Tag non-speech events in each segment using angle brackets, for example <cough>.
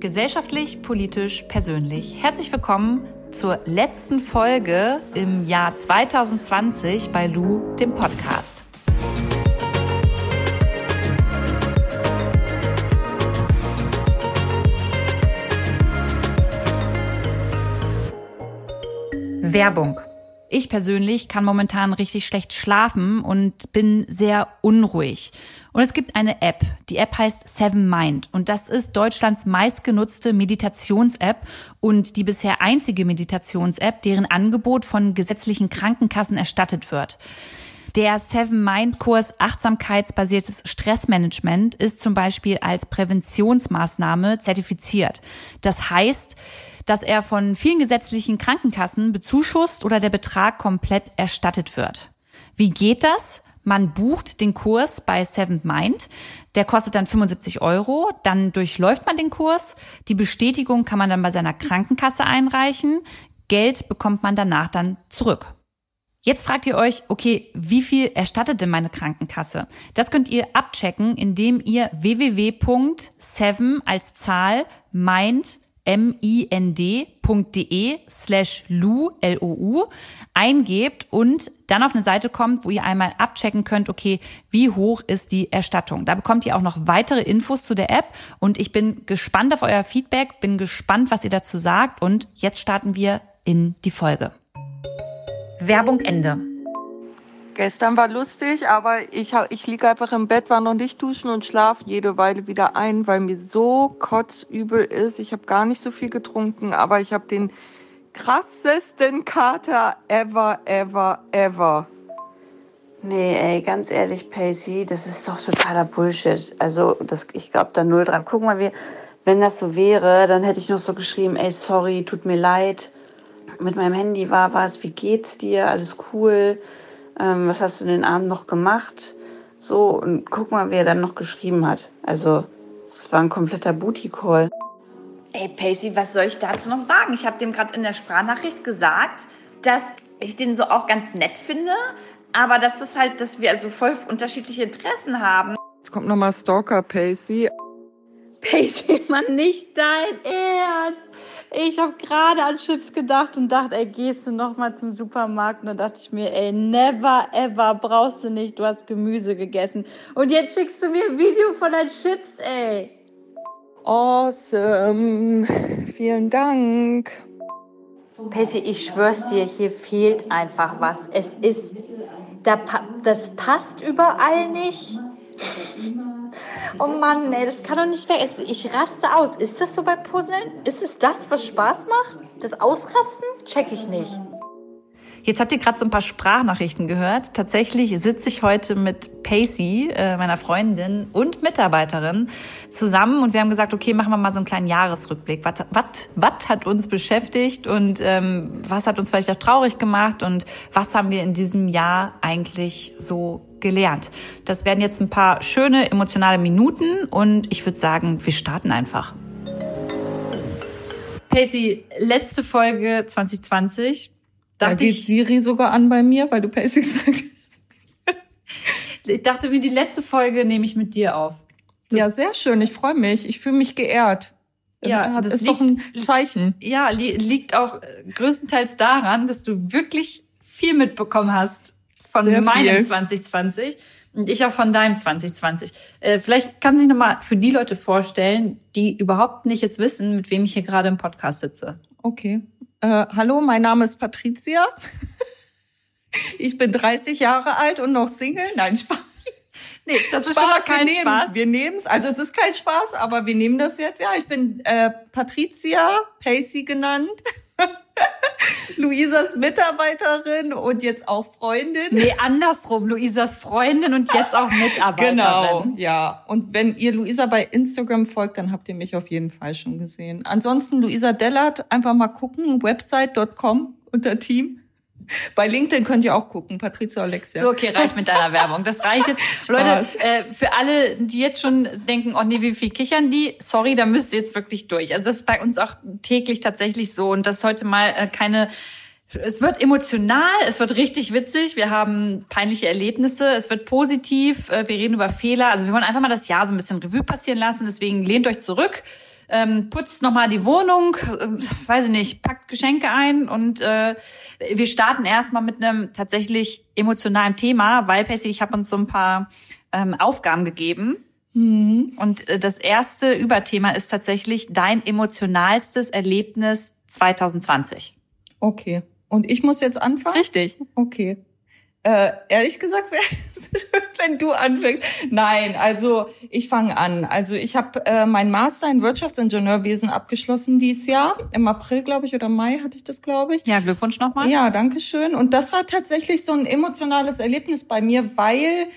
Gesellschaftlich, politisch, persönlich. Herzlich willkommen zur letzten Folge im Jahr 2020 bei Lou, dem Podcast. Werbung. Ich persönlich kann momentan richtig schlecht schlafen und bin sehr unruhig. Und es gibt eine App. Die App heißt Seven Mind. Und das ist Deutschlands meistgenutzte Meditations-App und die bisher einzige Meditations-App, deren Angebot von gesetzlichen Krankenkassen erstattet wird. Der Seven Mind Kurs Achtsamkeitsbasiertes Stressmanagement ist zum Beispiel als Präventionsmaßnahme zertifiziert. Das heißt, dass er von vielen gesetzlichen Krankenkassen bezuschusst oder der Betrag komplett erstattet wird. Wie geht das? Man bucht den Kurs bei Seventh Mind. Der kostet dann 75 Euro. Dann durchläuft man den Kurs. Die Bestätigung kann man dann bei seiner Krankenkasse einreichen. Geld bekommt man danach dann zurück. Jetzt fragt ihr euch, okay, wie viel erstattet denn meine Krankenkasse? Das könnt ihr abchecken, indem ihr www.7 als Zahl mind mind.de slash lu, L-O-U, eingebt und dann auf eine Seite kommt, wo ihr einmal abchecken könnt, okay, wie hoch ist die Erstattung. Da bekommt ihr auch noch weitere Infos zu der App und ich bin gespannt auf euer Feedback, bin gespannt, was ihr dazu sagt und jetzt starten wir in die Folge. Werbung Ende. Gestern war lustig, aber ich, ich liege einfach im Bett, war noch nicht duschen und schlafe jede Weile wieder ein, weil mir so kotzübel ist. Ich habe gar nicht so viel getrunken, aber ich habe den krassesten Kater ever, ever, ever. Nee, ey, ganz ehrlich, Pacey, das ist doch totaler Bullshit. Also, das, ich glaube da null dran. Guck mal, wir, wenn das so wäre, dann hätte ich noch so geschrieben, ey, sorry, tut mir leid. Mit meinem Handy war was, wie geht's dir? Alles cool ähm, was hast du den Abend noch gemacht? So, und guck mal, wie er dann noch geschrieben hat. Also, es war ein kompletter Booty-Call. Ey, Pacey, was soll ich dazu noch sagen? Ich habe dem gerade in der Sprachnachricht gesagt, dass ich den so auch ganz nett finde, aber dass das halt, dass wir also voll unterschiedliche Interessen haben. Jetzt kommt nochmal Stalker Pacey. Pacey, <laughs> man, nicht dein Ernst. Ich habe gerade an Chips gedacht und dachte, ey, gehst du noch mal zum Supermarkt? Und dann dachte ich mir, ey, never ever brauchst du nicht, du hast Gemüse gegessen. Und jetzt schickst du mir ein Video von deinen Chips, ey. Awesome. Vielen Dank. Pacey, ich schwör's dir, hier fehlt einfach was. Es ist, das passt überall nicht. Oh Mann, ey, das kann doch nicht weg. Also ich raste aus. Ist das so beim Puzzeln? Ist es das, was Spaß macht? Das Ausrasten? Check ich nicht. Jetzt habt ihr gerade so ein paar Sprachnachrichten gehört. Tatsächlich sitze ich heute mit Pacey, äh, meiner Freundin und Mitarbeiterin, zusammen und wir haben gesagt, okay, machen wir mal so einen kleinen Jahresrückblick. Was, hat uns beschäftigt und ähm, was hat uns vielleicht auch traurig gemacht und was haben wir in diesem Jahr eigentlich so gelernt? Das werden jetzt ein paar schöne emotionale Minuten und ich würde sagen, wir starten einfach. Pacey, letzte Folge 2020 da geht ich, Siri sogar an bei mir, weil du Pacey sagst. ich dachte mir, die letzte Folge nehme ich mit dir auf. Das ja, sehr schön. Ich freue mich. Ich fühle mich geehrt. Ja, das ist liegt, doch ein Zeichen. Ja, li liegt auch äh, größtenteils daran, dass du wirklich viel mitbekommen hast von sehr meinem viel. 2020 und ich auch von deinem 2020. Äh, vielleicht kann sich noch mal für die Leute vorstellen, die überhaupt nicht jetzt wissen, mit wem ich hier gerade im Podcast sitze. Okay. Äh, hallo, mein Name ist Patricia. <laughs> ich bin 30 Jahre alt und noch Single. Nein, Spaß. Nee, das ist Spaß, schon mal kein wir Spaß. Wir nehmen es. Also es ist kein Spaß, aber wir nehmen das jetzt. Ja, ich bin äh, Patricia, Pacey genannt. <laughs> Luisas Mitarbeiterin und jetzt auch Freundin. Nee, andersrum. Luisas Freundin und jetzt auch Mitarbeiterin. Genau, ja. Und wenn ihr Luisa bei Instagram folgt, dann habt ihr mich auf jeden Fall schon gesehen. Ansonsten Luisa Dellert, einfach mal gucken, website.com unter Team. <laughs> Bei LinkedIn könnt ihr auch gucken, Patricia Alexia. So, okay, reicht mit deiner Werbung. Das reicht jetzt. <laughs> Leute, äh, für alle, die jetzt schon denken, oh nee, wie viel kichern die? Sorry, da müsst ihr jetzt wirklich durch. Also das ist bei uns auch täglich tatsächlich so. Und das heute mal äh, keine es wird emotional, es wird richtig witzig, wir haben peinliche Erlebnisse, es wird positiv, äh, wir reden über Fehler. Also wir wollen einfach mal das Jahr so ein bisschen Revue passieren lassen. Deswegen lehnt euch zurück, ähm, putzt nochmal die Wohnung, äh, weiß ich nicht, packt Geschenke ein und äh, wir starten erstmal mit einem tatsächlich emotionalen Thema, weil Pessy, ich habe uns so ein paar ähm, Aufgaben gegeben. Mhm. Und äh, das erste Überthema ist tatsächlich dein emotionalstes Erlebnis 2020. Okay. Und ich muss jetzt anfangen? Richtig. Okay. Äh, ehrlich gesagt wäre <laughs> es schön, wenn du anfängst. Nein, also ich fange an. Also ich habe äh, mein Master in Wirtschaftsingenieurwesen abgeschlossen dieses Jahr. Im April, glaube ich, oder Mai hatte ich das, glaube ich. Ja, Glückwunsch nochmal. Ja, danke schön. Und das war tatsächlich so ein emotionales Erlebnis bei mir, weil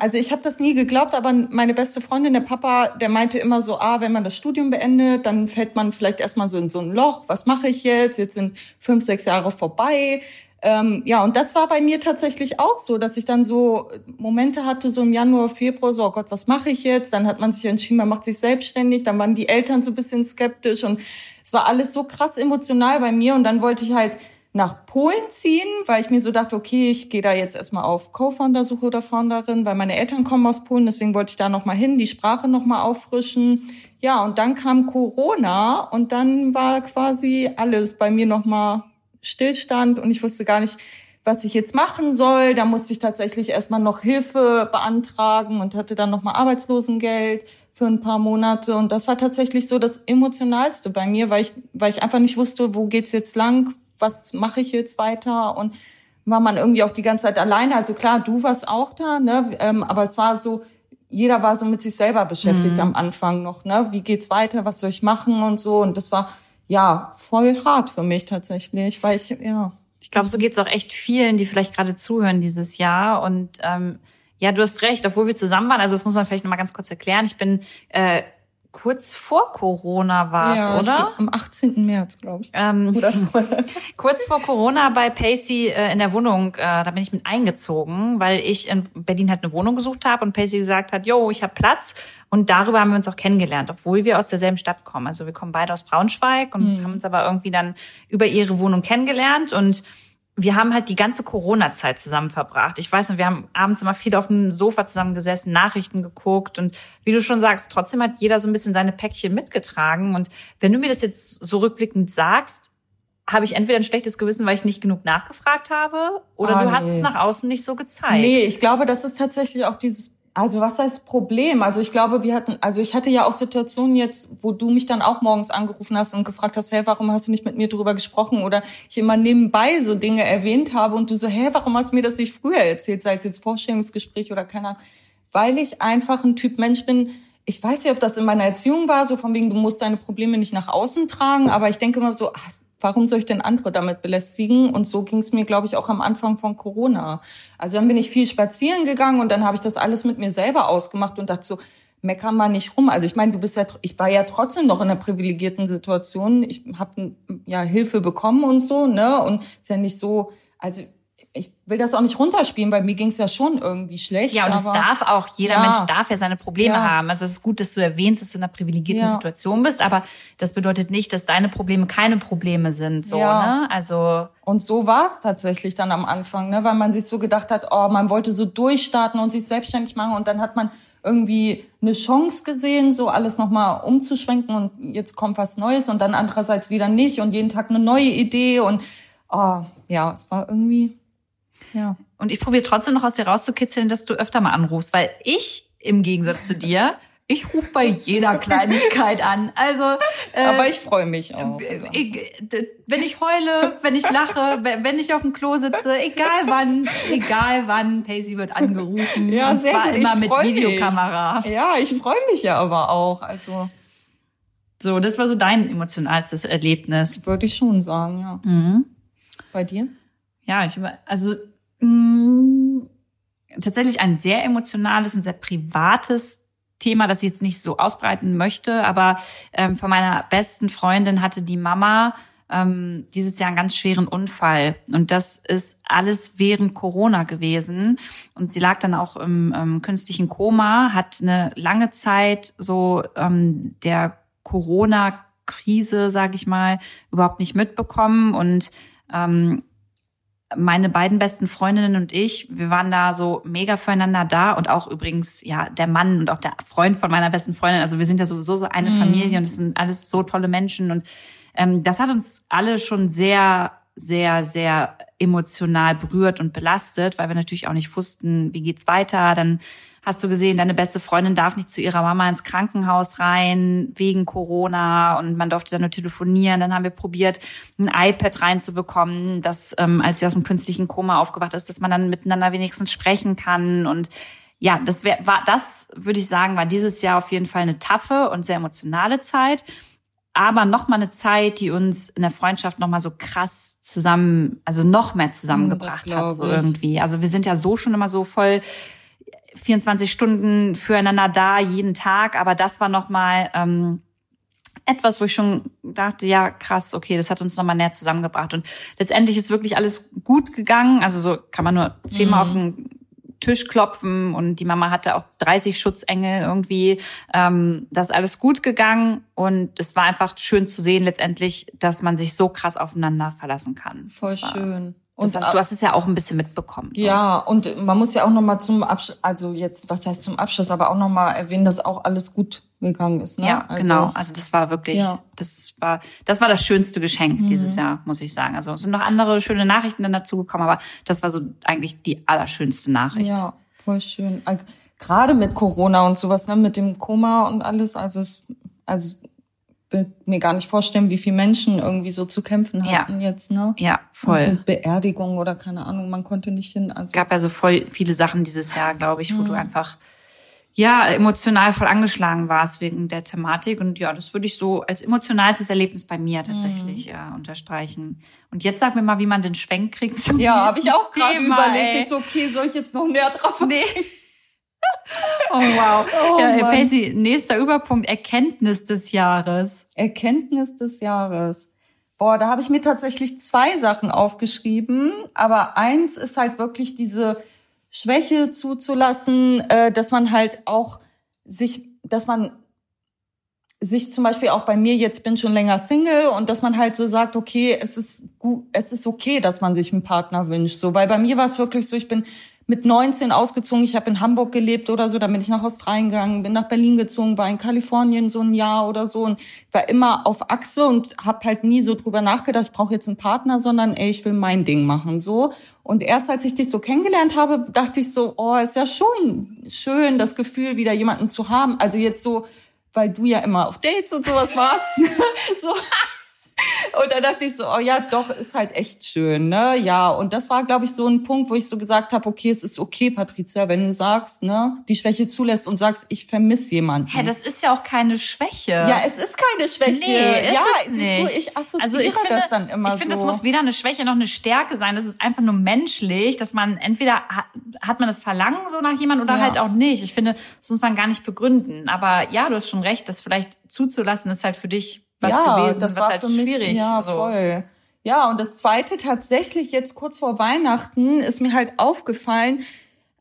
also ich habe das nie geglaubt, aber meine beste Freundin, der Papa, der meinte immer so, ah, wenn man das Studium beendet, dann fällt man vielleicht erstmal so in so ein Loch. Was mache ich jetzt? Jetzt sind fünf, sechs Jahre vorbei ähm, ja, und das war bei mir tatsächlich auch so, dass ich dann so Momente hatte, so im Januar, Februar, so, oh Gott, was mache ich jetzt? Dann hat man sich entschieden, man macht sich selbstständig, dann waren die Eltern so ein bisschen skeptisch und es war alles so krass emotional bei mir und dann wollte ich halt nach Polen ziehen, weil ich mir so dachte, okay, ich gehe da jetzt erstmal auf Co-Founder-Suche oder Founderin, weil meine Eltern kommen aus Polen, deswegen wollte ich da nochmal hin, die Sprache nochmal auffrischen. Ja, und dann kam Corona und dann war quasi alles bei mir nochmal Stillstand und ich wusste gar nicht, was ich jetzt machen soll. Da musste ich tatsächlich erstmal noch Hilfe beantragen und hatte dann nochmal Arbeitslosengeld für ein paar Monate. Und das war tatsächlich so das Emotionalste bei mir, weil ich, weil ich einfach nicht wusste, wo geht's jetzt lang, was mache ich jetzt weiter und war man irgendwie auch die ganze Zeit alleine. Also klar, du warst auch da, ne? Ähm, aber es war so, jeder war so mit sich selber beschäftigt mhm. am Anfang noch, ne? Wie geht's weiter? Was soll ich machen und so? Und das war ja, voll hart für mich tatsächlich, weil ich, ja. Ich glaube, so geht's auch echt vielen, die vielleicht gerade zuhören dieses Jahr. Und ähm, ja, du hast recht, obwohl wir zusammen waren, also das muss man vielleicht noch mal ganz kurz erklären. Ich bin äh, kurz vor Corona war es, ja, oder? Am 18. März, glaube ich. Ähm, oder <laughs> kurz vor Corona bei Pacey äh, in der Wohnung, äh, da bin ich mit eingezogen, weil ich in Berlin halt eine Wohnung gesucht habe und Pacey gesagt hat, yo, ich habe Platz. Und darüber haben wir uns auch kennengelernt, obwohl wir aus derselben Stadt kommen. Also wir kommen beide aus Braunschweig und mhm. haben uns aber irgendwie dann über ihre Wohnung kennengelernt und wir haben halt die ganze Corona-Zeit zusammen verbracht. Ich weiß nicht, wir haben abends immer viel auf dem Sofa zusammengesessen, Nachrichten geguckt und wie du schon sagst, trotzdem hat jeder so ein bisschen seine Päckchen mitgetragen. Und wenn du mir das jetzt so rückblickend sagst, habe ich entweder ein schlechtes Gewissen, weil ich nicht genug nachgefragt habe, oder ah, du hast es nach außen nicht so gezeigt. Nee, ich glaube, das ist tatsächlich auch dieses also was heißt Problem? Also ich glaube, wir hatten, also ich hatte ja auch Situationen jetzt, wo du mich dann auch morgens angerufen hast und gefragt hast, hey, warum hast du nicht mit mir drüber gesprochen? Oder ich immer nebenbei so Dinge erwähnt habe und du so, hey, warum hast du mir das nicht früher erzählt? Sei es jetzt Vorstellungsgespräch oder keine Ahnung. Weil ich einfach ein Typ Mensch bin, ich weiß nicht, ob das in meiner Erziehung war, so von wegen, du musst deine Probleme nicht nach außen tragen, aber ich denke immer so, ach, warum soll ich denn andere damit belästigen? Und so ging es mir, glaube ich, auch am Anfang von Corona. Also dann bin ich viel spazieren gegangen und dann habe ich das alles mit mir selber ausgemacht und dachte so, meckern mal nicht rum. Also ich meine, du bist ja, ich war ja trotzdem noch in einer privilegierten Situation. Ich habe ja Hilfe bekommen und so, ne? Und ist ja nicht so, also will das auch nicht runterspielen, weil mir ging es ja schon irgendwie schlecht. Ja, und es darf auch, jeder ja, Mensch darf ja seine Probleme ja. haben. Also es ist gut, dass du erwähnst, dass du in einer privilegierten ja. Situation bist, aber das bedeutet nicht, dass deine Probleme keine Probleme sind. So, ne? Also. Und so war es tatsächlich dann am Anfang, ne? weil man sich so gedacht hat, oh, man wollte so durchstarten und sich selbstständig machen und dann hat man irgendwie eine Chance gesehen, so alles nochmal umzuschwenken und jetzt kommt was Neues und dann andererseits wieder nicht und jeden Tag eine neue Idee und oh, ja, es war irgendwie ja. Und ich probiere trotzdem noch aus dir rauszukitzeln, dass du öfter mal anrufst, weil ich im Gegensatz zu dir <laughs> ich rufe bei jeder Kleinigkeit an. Also, äh, aber ich freue mich auch. Ich, wenn ich heule, wenn ich lache, <laughs> wenn ich auf dem Klo sitze, egal wann, egal wann, Pacey wird angerufen. Ja, und sehr zwar gut. immer mit Videokamera. Mich. Ja, ich freue mich ja aber auch. Also so, das war so dein emotionalstes Erlebnis. Würde ich schon sagen, ja. Mhm. Bei dir? Ja, ich über, also mm, tatsächlich ein sehr emotionales und sehr privates Thema, das ich jetzt nicht so ausbreiten möchte, aber ähm, von meiner besten Freundin hatte die Mama ähm, dieses Jahr einen ganz schweren Unfall. Und das ist alles während Corona gewesen. Und sie lag dann auch im ähm, künstlichen Koma, hat eine lange Zeit so ähm, der Corona-Krise, sage ich mal, überhaupt nicht mitbekommen und ähm, meine beiden besten Freundinnen und ich, wir waren da so mega füreinander da und auch übrigens, ja, der Mann und auch der Freund von meiner besten Freundin. Also wir sind ja sowieso so eine mhm. Familie und es sind alles so tolle Menschen und ähm, das hat uns alle schon sehr, sehr, sehr emotional berührt und belastet, weil wir natürlich auch nicht wussten, wie geht's weiter. Dann hast du gesehen, deine beste Freundin darf nicht zu ihrer Mama ins Krankenhaus rein wegen Corona und man durfte dann nur telefonieren. Dann haben wir probiert, ein iPad reinzubekommen, dass ähm, als sie aus dem künstlichen Koma aufgewacht ist, dass man dann miteinander wenigstens sprechen kann und ja, das wär, war das würde ich sagen, war dieses Jahr auf jeden Fall eine taffe und sehr emotionale Zeit aber noch mal eine Zeit, die uns in der Freundschaft noch mal so krass zusammen, also noch mehr zusammengebracht hat so irgendwie. Also wir sind ja so schon immer so voll 24 Stunden füreinander da, jeden Tag. Aber das war nochmal ähm, etwas, wo ich schon dachte, ja, krass, okay, das hat uns nochmal näher zusammengebracht. Und letztendlich ist wirklich alles gut gegangen. Also so kann man nur zehnmal mhm. auf den Tisch klopfen und die Mama hatte auch 30 Schutzengel irgendwie. Ähm, das ist alles gut gegangen und es war einfach schön zu sehen letztendlich, dass man sich so krass aufeinander verlassen kann. Voll schön. Und hast, du hast es ja auch ein bisschen mitbekommen. So. Ja, und man muss ja auch noch mal zum Abschluss, also jetzt, was heißt zum Abschluss, aber auch noch mal erwähnen, dass auch alles gut gegangen ist. Ne? Ja, also, genau. Also das war wirklich, ja. das war, das war das schönste Geschenk mhm. dieses Jahr, muss ich sagen. Also es sind noch andere schöne Nachrichten dann dazu gekommen, aber das war so eigentlich die allerschönste Nachricht. Ja, voll schön. Gerade mit Corona und sowas, ne, mit dem Koma und alles, also es, also will mir gar nicht vorstellen, wie viele Menschen irgendwie so zu kämpfen hatten ja. jetzt, ne? Ja, voll. Also Beerdigung oder keine Ahnung, man konnte nicht hin. Also es gab also voll viele Sachen dieses Jahr, glaube ich, wo mhm. du einfach ja emotional voll angeschlagen warst wegen der Thematik und ja, das würde ich so als emotionalstes Erlebnis bei mir tatsächlich mhm. ja, unterstreichen. Und jetzt sag mir mal, wie man den Schwenk kriegt. Ja, habe ich auch gerade überlegt. Ich so, okay, soll ich jetzt noch näher drauf? Nee. Oh wow. <laughs> Oh, ja, Pacey, nächster Überpunkt, Erkenntnis des Jahres. Erkenntnis des Jahres. Boah, da habe ich mir tatsächlich zwei Sachen aufgeschrieben, aber eins ist halt wirklich diese Schwäche zuzulassen, äh, dass man halt auch sich, dass man sich zum Beispiel auch bei mir jetzt bin schon länger Single und dass man halt so sagt, okay, es ist gut, es ist okay, dass man sich einen Partner wünscht, so, weil bei mir war es wirklich so, ich bin mit 19 ausgezogen. Ich habe in Hamburg gelebt oder so, dann bin ich nach Australien gegangen, bin nach Berlin gezogen, war in Kalifornien so ein Jahr oder so und war immer auf Achse und habe halt nie so drüber nachgedacht, ich brauche jetzt einen Partner, sondern ey, ich will mein Ding machen so. Und erst als ich dich so kennengelernt habe, dachte ich so, oh, ist ja schon schön, das Gefühl, wieder jemanden zu haben. Also jetzt so, weil du ja immer auf Dates und sowas warst. <laughs> so und dann dachte ich so, oh ja, doch, ist halt echt schön, ne? Ja, und das war, glaube ich, so ein Punkt, wo ich so gesagt habe, okay, es ist okay, Patricia, wenn du sagst, ne, die Schwäche zulässt und sagst, ich vermisse jemanden. Hä, das ist ja auch keine Schwäche. Ja, es ist keine Schwäche. Nee, ist ja, es nicht. So, ich assoziiere also ich finde, das dann immer ich finde, so. das muss weder eine Schwäche noch eine Stärke sein. Das ist einfach nur menschlich, dass man entweder hat man das Verlangen so nach jemandem oder ja. halt auch nicht. Ich finde, das muss man gar nicht begründen. Aber ja, du hast schon recht, das vielleicht zuzulassen ist halt für dich was ja, gewesen, das was war halt für mich, schwierig. Ja, so. voll. Ja, und das zweite tatsächlich jetzt kurz vor Weihnachten ist mir halt aufgefallen,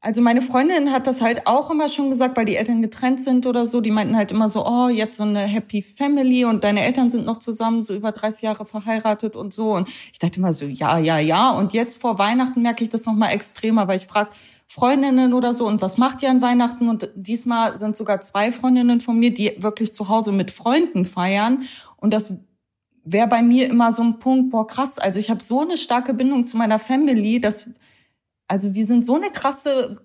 also meine Freundin hat das halt auch immer schon gesagt, weil die Eltern getrennt sind oder so. Die meinten halt immer so, oh, ihr habt so eine Happy Family und deine Eltern sind noch zusammen, so über 30 Jahre verheiratet und so. Und ich dachte immer so, ja, ja, ja. Und jetzt vor Weihnachten merke ich das nochmal extremer, weil ich frage Freundinnen oder so, und was macht ihr an Weihnachten? Und diesmal sind sogar zwei Freundinnen von mir, die wirklich zu Hause mit Freunden feiern. Und das wäre bei mir immer so ein Punkt, boah, krass, also ich habe so eine starke Bindung zu meiner Family, dass also wir sind so eine krasse,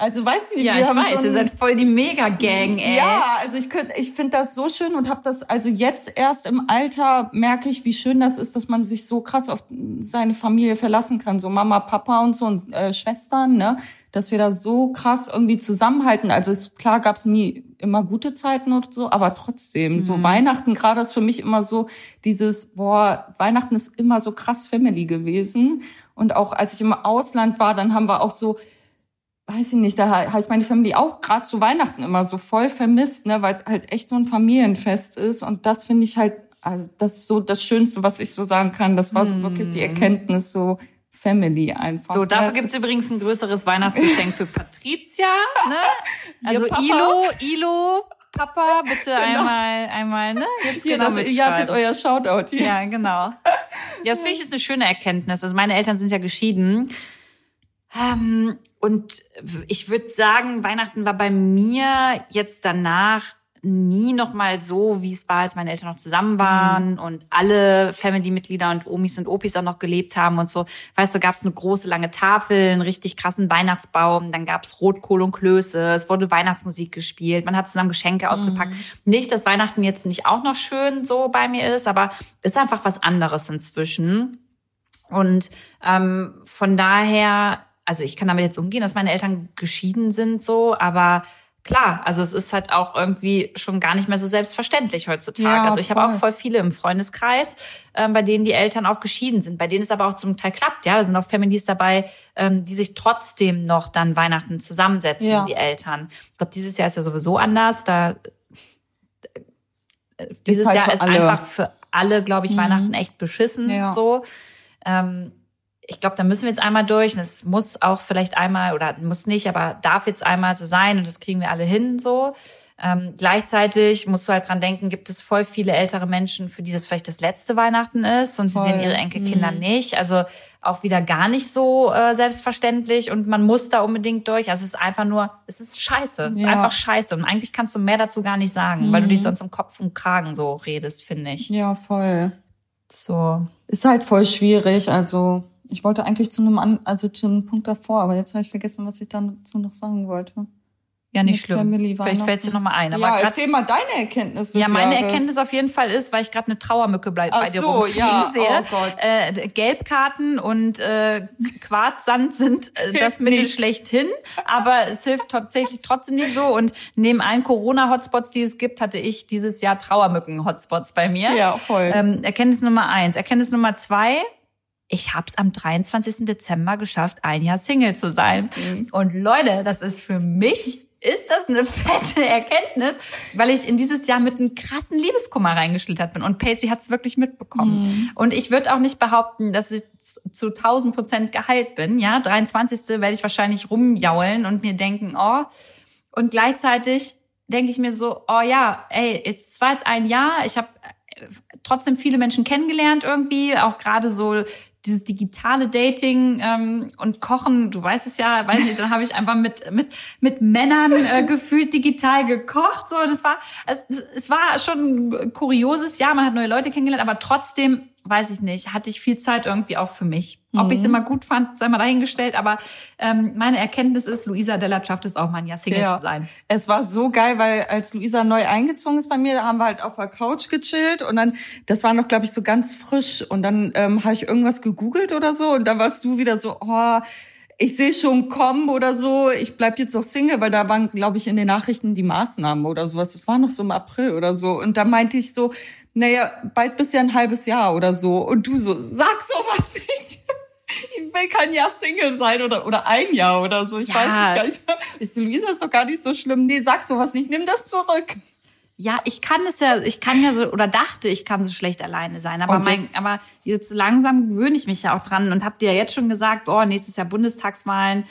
also weiß ich nicht, ja, wir ich weiß, so ihr seid voll die Mega-Gang, ey. Ja, also ich könnte, ich finde das so schön und habe das, also jetzt erst im Alter merke ich, wie schön das ist, dass man sich so krass auf seine Familie verlassen kann, so Mama, Papa und so und äh, Schwestern, ne, dass wir da so krass irgendwie zusammenhalten. Also ist, klar gab's nie immer gute Zeiten und so, aber trotzdem, mhm. so Weihnachten gerade ist für mich immer so dieses, boah, Weihnachten ist immer so krass Family gewesen. Und auch als ich im Ausland war, dann haben wir auch so, weiß ich nicht, da habe ich meine Familie auch gerade zu Weihnachten immer so voll vermisst, ne, weil es halt echt so ein Familienfest ist. Und das finde ich halt, also das ist so das Schönste, was ich so sagen kann. Das war so mm. wirklich die Erkenntnis, so Family einfach. So, dafür gibt's übrigens ein größeres Weihnachtsgeschenk für Patricia. Ne? <laughs> Also Ilo, Ilo, Papa, bitte genau. einmal, einmal, ne? <laughs> Jetzt hier, genau das, ihr hattet euer Shoutout hier. Ja, genau. Ja, das finde ich ist eine schöne Erkenntnis. Also meine Eltern sind ja geschieden. Ähm, und ich würde sagen, Weihnachten war bei mir jetzt danach nie noch mal so, wie es war, als meine Eltern noch zusammen waren mhm. und alle Family-Mitglieder und Omis und Opis auch noch gelebt haben und so. Weißt du, gab es eine große, lange Tafel, einen richtig krassen Weihnachtsbaum, dann gab es Rotkohl und Klöße, es wurde Weihnachtsmusik gespielt, man hat zusammen Geschenke ausgepackt. Mhm. Nicht, dass Weihnachten jetzt nicht auch noch schön so bei mir ist, aber ist einfach was anderes inzwischen. Und ähm, von daher, also ich kann damit jetzt umgehen, dass meine Eltern geschieden sind so, aber klar, also es ist halt auch irgendwie schon gar nicht mehr so selbstverständlich heutzutage. Ja, also ich habe auch voll viele im Freundeskreis, ähm, bei denen die Eltern auch geschieden sind, bei denen es aber auch zum Teil klappt. Ja, da sind auch Families dabei, ähm, die sich trotzdem noch dann Weihnachten zusammensetzen, ja. die Eltern. Ich glaube, dieses Jahr ist ja sowieso anders. Da äh, dieses halt Jahr ist alle. einfach für alle, glaube ich, mhm. Weihnachten echt beschissen. Ja. So. Ähm, ich glaube, da müssen wir jetzt einmal durch. Und es muss auch vielleicht einmal oder muss nicht, aber darf jetzt einmal so sein und das kriegen wir alle hin so. Ähm, gleichzeitig musst du halt dran denken, gibt es voll viele ältere Menschen, für die das vielleicht das letzte Weihnachten ist und voll. sie sehen ihre Enkelkinder mhm. nicht. Also auch wieder gar nicht so äh, selbstverständlich und man muss da unbedingt durch. Also es ist einfach nur, es ist scheiße. Es ist einfach scheiße. Und eigentlich kannst du mehr dazu gar nicht sagen, mhm. weil du dich mhm. sonst im Kopf und Kragen so redest, finde ich. Ja, voll. So. Ist halt voll schwierig. Also ich wollte eigentlich zu einem, An also zu einem Punkt davor, aber jetzt habe ich vergessen, was ich dazu noch sagen wollte. Ja, nicht schlimm. Family Vielleicht fällt dir nochmal ein. Aber ja, erzähl mal deine Erkenntnis. Ja, meine Jahres. Erkenntnis auf jeden Fall ist, weil ich gerade eine Trauermücke bei, bei dir so, ja. sehe. Oh Gott. Äh, Gelbkarten und äh, Quarzsand sind äh, <laughs> das Mittel nicht. schlechthin, aber es hilft tatsächlich trotzdem nicht so. Und neben allen Corona-Hotspots, die es gibt, hatte ich dieses Jahr Trauermücken-Hotspots bei mir. Ja, voll. Ähm, Erkenntnis Nummer eins. Erkenntnis Nummer zwei ich habe es am 23. Dezember geschafft, ein Jahr Single zu sein. Mhm. Und Leute, das ist für mich ist das eine fette Erkenntnis, weil ich in dieses Jahr mit einem krassen Liebeskummer reingeschlittert bin. Und Pacey hat es wirklich mitbekommen. Mhm. Und ich würde auch nicht behaupten, dass ich zu 1000 Prozent geheilt bin. Ja, 23. werde ich wahrscheinlich rumjaulen und mir denken, oh. Und gleichzeitig denke ich mir so, oh ja, ey, jetzt war jetzt ein Jahr. Ich habe äh, trotzdem viele Menschen kennengelernt irgendwie, auch gerade so dieses digitale Dating ähm, und Kochen, du weißt es ja, weiß nicht, dann habe ich einfach mit mit mit Männern äh, gefühlt digital gekocht. So, das war es, es war schon ein kurioses Jahr. Man hat neue Leute kennengelernt, aber trotzdem weiß ich nicht, hatte ich viel Zeit irgendwie auch für mich. Ob mhm. ich es immer gut fand, sei mal dahingestellt. Aber ähm, meine Erkenntnis ist, Luisa Della schafft es auch mal ein Jahr Single ja. zu sein. Es war so geil, weil als Luisa neu eingezogen ist bei mir, da haben wir halt auf der Couch gechillt und dann, das war noch, glaube ich, so ganz frisch. Und dann ähm, habe ich irgendwas gegoogelt oder so und da warst du wieder so, oh, ich sehe schon kommen oder so, ich bleib jetzt noch Single, weil da waren, glaube ich, in den Nachrichten die Maßnahmen oder sowas. Das war noch so im April oder so. Und da meinte ich so, naja, bald bist ja ein halbes Jahr oder so. Und du so, sag sowas <laughs> nicht. Ich will kein Jahr Single sein oder, oder ein Jahr oder so. Ich ja. weiß es gar nicht. Ich so, Luisa, ist doch gar nicht so schlimm. Nee, sag sowas nicht. Nimm das zurück. Ja, ich kann es ja, ich kann ja so, oder dachte, ich kann so schlecht alleine sein. Aber, mein, aber jetzt langsam gewöhne ich mich ja auch dran und hab dir ja jetzt schon gesagt, oh, nächstes Jahr Bundestagswahlen,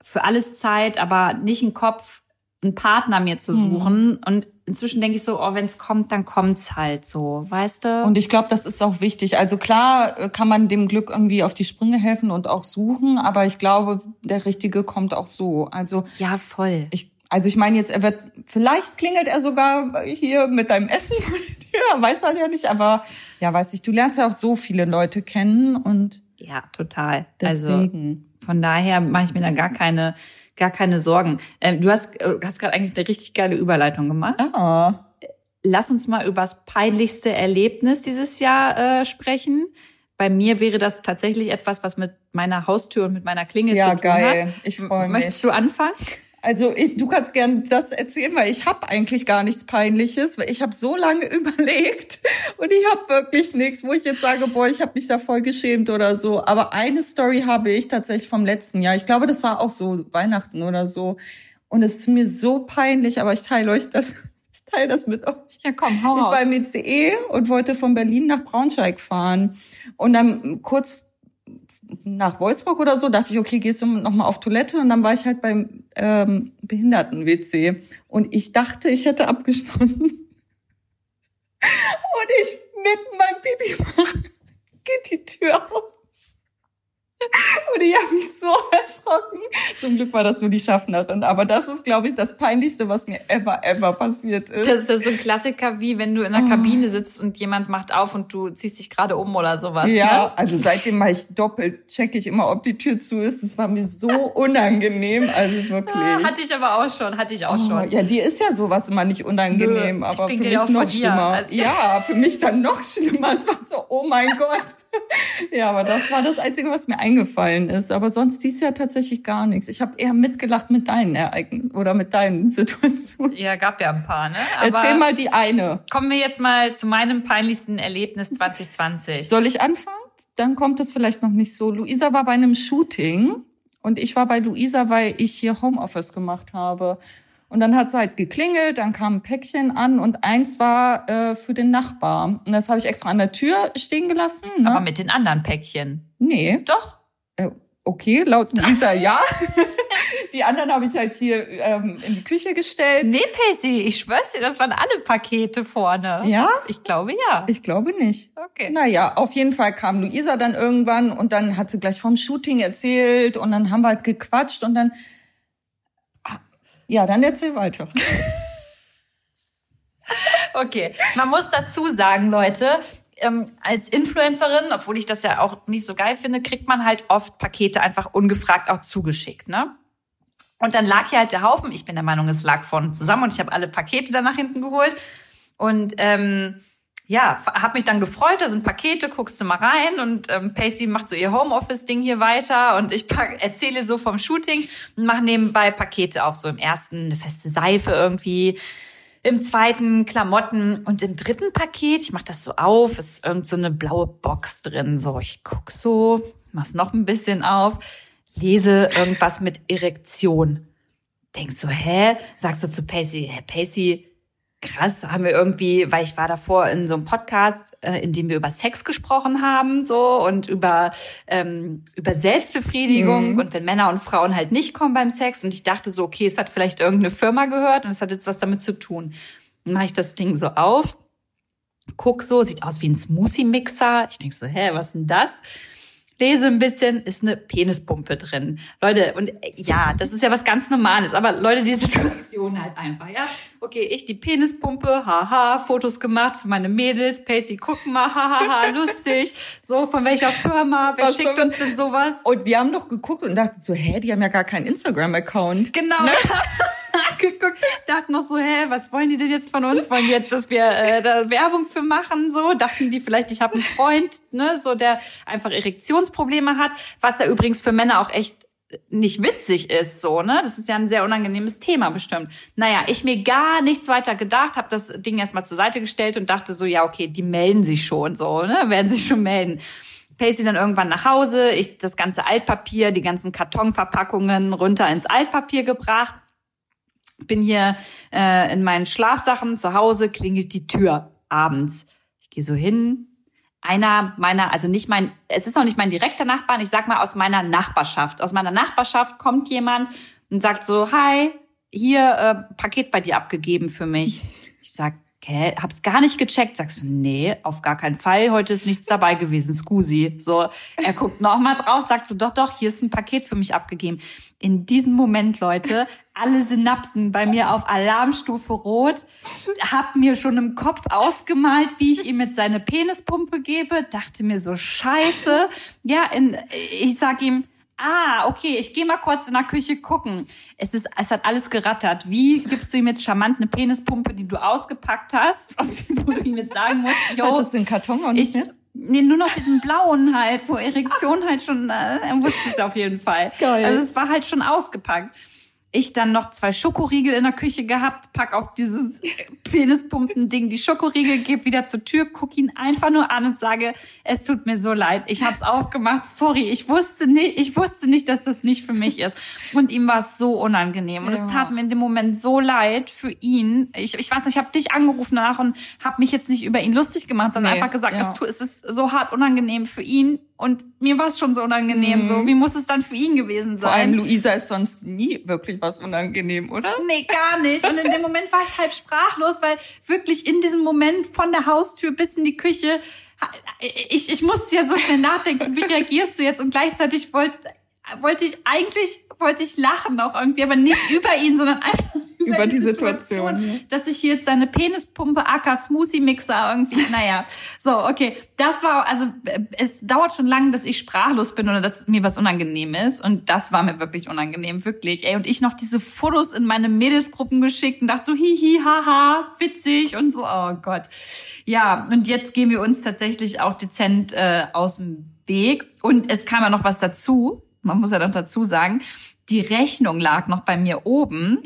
für alles Zeit, aber nicht einen Kopf, einen Partner mir zu suchen. Mhm. Und inzwischen denke ich so, oh, wenn es kommt, dann kommt's halt so, weißt du? Und ich glaube, das ist auch wichtig. Also klar äh, kann man dem Glück irgendwie auf die Sprünge helfen und auch suchen, aber ich glaube, der Richtige kommt auch so. Also ja, voll. Ich also ich meine jetzt, er wird, vielleicht klingelt er sogar hier mit deinem Essen. <laughs> ja, weiß er ja nicht, aber ja, weiß ich, du lernst ja auch so viele Leute kennen und. Ja, total. Also deswegen. Also von daher mache ich mir da gar keine, gar keine Sorgen. Ähm, du hast, äh, hast gerade eigentlich eine richtig geile Überleitung gemacht. Ah. Lass uns mal über das peinlichste Erlebnis dieses Jahr äh, sprechen. Bei mir wäre das tatsächlich etwas, was mit meiner Haustür und mit meiner Klingel ja, zu tun geil. hat. Ich freue mich. Möchtest du anfangen? Also ich, du kannst gern das erzählen, weil ich habe eigentlich gar nichts Peinliches, weil ich habe so lange <laughs> überlegt und ich habe wirklich nichts, wo ich jetzt sage, boah, ich habe mich da voll geschämt oder so. Aber eine Story habe ich tatsächlich vom letzten Jahr. Ich glaube, das war auch so Weihnachten oder so. Und es ist mir so peinlich, aber ich teile euch das. <laughs> Ich teile das mit euch. Ja, komm, hau Ich war im ECE und wollte von Berlin nach Braunschweig fahren. Und dann kurz nach Wolfsburg oder so, dachte ich, okay, gehst du noch mal auf Toilette? Und dann war ich halt beim ähm, Behinderten-WC und ich dachte, ich hätte abgeschlossen. <laughs> Und ich mit meinem Pipi mache, <laughs> geht die Tür auf. Und ich habe mich so erschrocken. Zum Glück war das nur die Schaffnerin. Aber das ist, glaube ich, das Peinlichste, was mir ever, ever passiert ist. Das ist so ein Klassiker, wie wenn du in einer Kabine sitzt und jemand macht auf und du ziehst dich gerade um oder sowas. Ja, ne? also seitdem mache ich doppelt, checke ich immer, ob die Tür zu ist. Das war mir so <laughs> unangenehm, also wirklich. Ah, hatte ich aber auch schon, hatte ich auch Oh, schon. ja, dir ist ja sowas immer nicht unangenehm, Nö, aber für mich noch schlimmer. Also- ja, für mich dann noch schlimmer. Es war so, oh mein <laughs> Gott. ja, aber das war das Einzige, was mir eingefallen ist. Aber sonst dies Jahr tatsächlich gar nichts. Ich habe eher mitgelacht mit deinen Ereignissen oder mit deinen <laughs> Situationen. Ja, gab ja ein paar, ne? Erzähl mal die eine. Kommen wir jetzt mal zu meinem peinlichsten Erlebnis 2020. Soll ich anfangen? Dann kommt es vielleicht noch nicht so. Luisa war bei einem Shooting und ich war bei Luisa, weil ich hier Homeoffice gemacht habe. Und dann hat es halt geklingelt, dann kam ein Päckchen an und eins war äh, für den Nachbar. Und das habe ich extra an der Tür stehen gelassen. Ne? Aber mit den anderen Päckchen. nee, Doch. äh, okay, laut <laughs> Luisa ja. <laughs> die anderen habe ich halt hier ähm, in die Küche gestellt. Nee, Pacey, ich schwör's dir, das waren alle Pakete vorne. Ja? Ich glaube ja. Ich glaube nicht. Okay. Naja, auf jeden Fall kam Luisa dann irgendwann und dann hat sie gleich vom Shooting erzählt und dann haben wir halt gequatscht und dann, ja, dann erzähl weiter. <laughs> Okay, man muss dazu sagen, Leute, ähm, als Influencerin, obwohl ich das ja auch nicht so geil finde, kriegt man halt oft Pakete einfach ungefragt auch zugeschickt, ne? Und dann lag hier halt der Haufen. Ich bin der Meinung, es lag von zusammen und ich habe alle Pakete dann nach hinten geholt. Und ähm, ja, habe mich dann gefreut, da sind Pakete, guckst du mal rein und ähm, Pacey macht so ihr Homeoffice-Ding hier weiter und ich pack, erzähle so vom Shooting und mache nebenbei Pakete auf. So im ersten eine feste Seife irgendwie, im zweiten Klamotten und im dritten Paket, ich mache das so auf, ist irgend so eine blaue Box drin. So, ich guck so, mach's noch ein bisschen auf, lese irgendwas mit Erektion. Denkst so, hä? Sagst du zu Pacey, hä, Pacey, krass, haben wir irgendwie, weil ich war davor in so einem Podcast, äh, in dem wir über Sex gesprochen haben, so und über ähm, über Selbstbefriedigung Mhm. und wenn Männer und Frauen halt nicht kommen beim Sex und ich dachte so, okay, es hat vielleicht irgendeine Firma gehört und es hat jetzt was damit zu tun. Dann mache ich das Ding so auf, guck so, sieht aus wie ein Smoothie-Mixer. Ich denk so, hä, was ist denn das? Lese ein bisschen, ist eine Penispumpe drin. Leute, und äh, ja, das ist ja was ganz Normales, aber Leute, die Situation halt einfach, ja. Okay, ich die Penispumpe, haha, Fotos gemacht für meine Mädels, Pacey, guck mal, hahaha, <laughs> lustig. So, von welcher Firma, wer Was schickt uns denn sowas? Und wir haben doch geguckt und dachten so, hä, die haben ja gar keinen Instagram-Account. Genau. <laughs> Geguckt, dachten noch so, hä, was wollen die denn jetzt von uns? Wollen die jetzt, dass wir äh, da Werbung für machen? So dachten die vielleicht, ich habe einen Freund, ne, so der einfach Erektionsprobleme hat, was ja übrigens für Männer auch echt nicht witzig ist, so ne. Das ist ja ein sehr unangenehmes Thema bestimmt. Naja, ich mir gar nichts weiter gedacht, habe das Ding erstmal zur Seite gestellt und dachte so, ja okay, die melden sich schon, so ne, werden sich schon melden. Pacey dann irgendwann nach Hause, ich das ganze Altpapier, die ganzen Kartonverpackungen runter ins Altpapier gebracht bin hier äh, in meinen Schlafsachen zu Hause, klingelt die Tür abends. Ich gehe so hin. Einer meiner, also nicht mein, es ist noch nicht mein direkter Nachbar, ich sag mal aus meiner Nachbarschaft. Aus meiner Nachbarschaft kommt jemand und sagt so, hi, hier äh, Paket bei dir abgegeben für mich. Ich sag, hä, hab's gar nicht gecheckt. Sagst du, nee, auf gar keinen Fall. Heute ist nichts dabei gewesen, Scusi. So, er guckt noch mal drauf, sagt so, doch, doch, hier ist ein Paket für mich abgegeben. In diesem Moment, Leute, alle Synapsen bei mir auf Alarmstufe rot, hab mir schon im Kopf ausgemalt, wie ich ihm jetzt seine Penispumpe gebe, dachte mir so, scheiße. Ja, in, ich sag ihm, Ah, okay, ich gehe mal kurz in der Küche gucken. Es ist, es hat alles gerattert. Wie gibst du ihm jetzt charmant eine Penispumpe, die du ausgepackt hast und <laughs> wo du ihm jetzt sagen musst, yo, das den Karton auch nicht ich, mehr? nee, nur noch diesen blauen halt, wo Erektion halt schon, äh, er wusste es auf jeden Fall. Geil. Also es war halt schon ausgepackt. Ich dann noch zwei Schokoriegel in der Küche gehabt, pack auf dieses Penispumpen-Ding die Schokoriegel, geb wieder zur Tür, guck ihn einfach nur an und sage, es tut mir so leid, ich hab's aufgemacht, sorry, ich wusste nicht, ich wusste nicht, dass das nicht für mich ist. Und ihm war es so unangenehm und es Ja. tat mir in dem Moment so leid für ihn. Ich, ich weiß nicht, ich habe dich angerufen danach und habe mich jetzt nicht über ihn lustig gemacht, sondern Nee, einfach gesagt, ja. es, es ist so hart unangenehm für ihn und mir war es schon so unangenehm. So, wie muss es dann für ihn gewesen Mhm. Vor allem sein? Luisa ist sonst nie wirklich was unangenehm, oder? Nee, gar nicht. Und in dem Moment war ich halb sprachlos, weil wirklich in diesem Moment von der Haustür bis in die Küche ich, ich musste ja so schnell nachdenken, wie reagierst du jetzt? Und gleichzeitig wollte wollte ich eigentlich wollte ich lachen auch irgendwie, aber nicht über ihn, sondern einfach über, über die, die Situation, Situation, dass ich hier jetzt seine Penispumpe Acker Smoothie Mixer irgendwie, naja, so okay, das war also es dauert schon lange, dass ich sprachlos bin oder dass mir was unangenehm ist. Und das war mir wirklich unangenehm, wirklich. Ey und ich noch diese Fotos in meine Mädelsgruppen geschickt und dachte so hihi haha witzig und so, oh Gott, ja und jetzt gehen wir uns tatsächlich auch dezent äh, aus dem Weg. Und es kam ja noch was dazu. Man muss ja dann dazu sagen, die Rechnung lag noch bei mir oben.